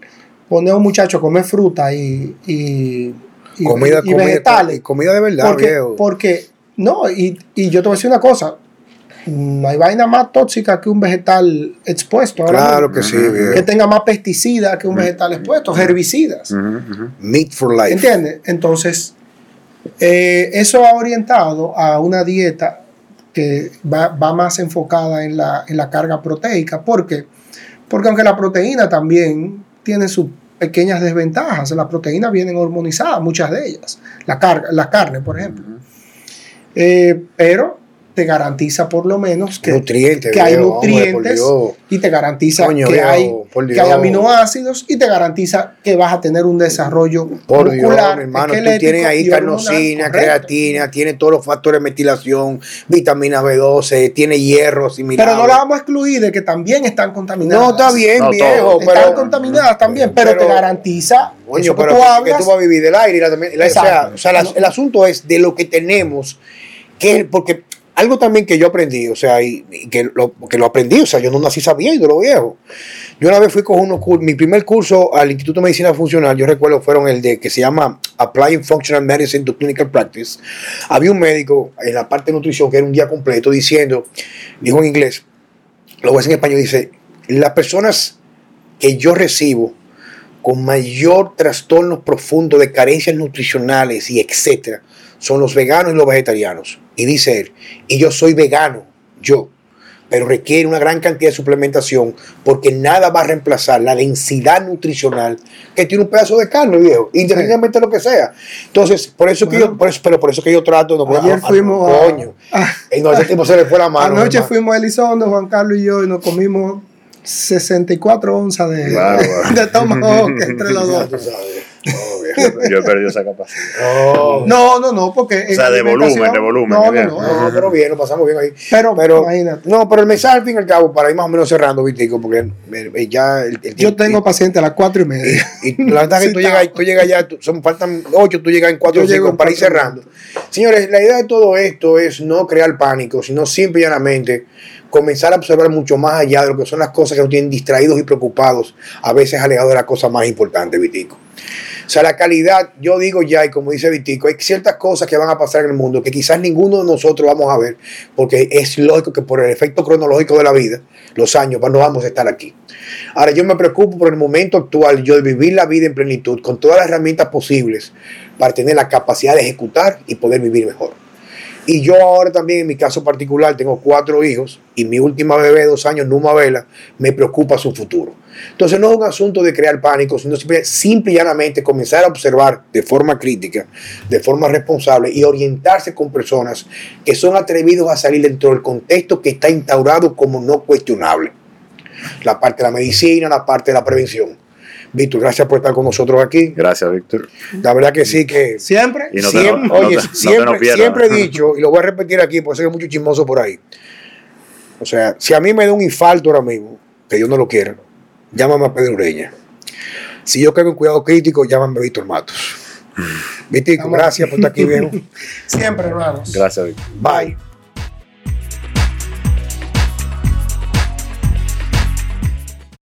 poner a un muchacho a comer fruta y, y, y- comida, y comida, vegetales. comida de verdad, porque, viejo. porque, no, y, y yo te voy a decir una cosa, no hay vaina más tóxica que un vegetal expuesto. ahora Claro mismo. que sí, viejo. que tenga más pesticidas que un vegetal expuesto, herbicidas. Meat for life. ¿Entiendes? Entonces, eh, eso ha orientado a una dieta que va, va más enfocada en la, en la carga proteica. ¿Por qué? Porque aunque la proteína también tiene sus pequeñas desventajas, las proteínas vienen hormonizadas, muchas de ellas. La, carga, la carne, por ejemplo. Eh, pero te garantiza por lo menos que, Nutrientes, que hay viejo, nutrientes Dios. y te garantiza Coño, que, viejo, hay, que hay Dios. aminoácidos y te garantiza que vas a tener un desarrollo Por Dios, muscular, mi hermano, tú tienes ahí carnosina, creatina, tiene todos los factores de metilación, vitamina B12, tiene hierro similar. Pero no la vamos a excluir de que también están contaminadas. No, está bien, No, viejo, todo. Están pero. contaminadas también, pero, pero- te garantiza Coño, pero tú hablas. que tú vas a vivir del aire. y la- la- o sea, Exacto. o sea, la- el asunto es de lo que tenemos, que porque algo también que yo aprendí, o sea, y, y que, lo, que lo aprendí, o sea, yo no nací sabiendo lo viejo. Yo una vez fui con unos cur- mi primer curso al Instituto de Medicina Funcional, yo recuerdo fueron el de que se llama Applying Functional Medicine to Clinical Practice. Había un médico en la parte de nutrición que era un día completo diciendo, dijo en inglés, lo voy a decir en español, dice, las personas que yo recibo con mayor trastornos profundos de carencias nutricionales y etcétera son los veganos y los vegetarianos. Y dice él, y yo soy vegano, yo, pero requiere una gran cantidad de suplementación porque nada va a reemplazar la densidad nutricional que tiene un pedazo de carne, viejo, independientemente de lo que sea. Entonces, por eso que Bueno. yo, por eso, pero por eso que yo trato, no, Ayer ah, fuimos a- coño. a- Y no, ese tipo se le fue la mano. Anoche hermano. fuimos a Elizondo, Juan Carlos y yo, y nos comimos 64 onzas de, Bárbaro. de tomahawk entre los dos. Yo he perdido esa capacidad. No, No, no, no, porque. en sea, de volumen, de volumen, No, no, no. No, pero bien, lo pasamos bien ahí. Pero, Pero, imagínate. no, pero el mensaje al fin y al cabo, para ir más o menos cerrando, Vitico, porque eh, ya el, el Yo tengo paciente a las 4 y media. Y, y la verdad es que Sí, tú llegas, tú llegas ya, tú- son, faltan ocho, tú llegas en cuatro o cinco para ir cuatro cerrando. Señores, la idea de todo esto es no crear pánico, sino simple y llanamente comenzar a observar mucho más allá de lo que son las cosas que nos tienen distraídos y preocupados, a veces alejados de la cosa más importante, Vitico. O sea, la calidad, yo digo ya, y como dice Vitico, hay ciertas cosas que van a pasar en el mundo que quizás ninguno de nosotros vamos a ver, porque es lógico que por el efecto cronológico de la vida, los años, no vamos a estar aquí. Ahora, yo me preocupo por el momento actual, yo de vivir la vida en plenitud, con todas las herramientas posibles para tener la capacidad de ejecutar y poder vivir mejor. Y yo ahora también, en mi caso particular, tengo cuatro hijos y mi última bebé dos años, Numa Vela, me preocupa su futuro. Entonces no es un asunto de crear pánico, sino simple, simple y llanamente comenzar a observar de forma crítica, de forma responsable y orientarse con personas que son atrevidos a salir dentro del contexto que está instaurado como no cuestionable. La parte de la medicina, la parte de la prevención. Víctor, gracias por estar con nosotros aquí. Gracias, Víctor. La verdad que sí que Siempre. Y no siempre, no- oye, te- no te siempre, pierdas. siempre he dicho, y lo voy a repetir aquí, porque sé que hay mucho chismoso por ahí. O sea, si a mí me da un infarto ahora mismo, que Dios no lo quiera, llámame a Pedro Ureña. Si yo caigo en cuidado crítico, llámame a Víctor Matos. Víctor, Vamos. gracias por estar aquí, viejo. Siempre, hermanos. Gracias, Víctor. Bye.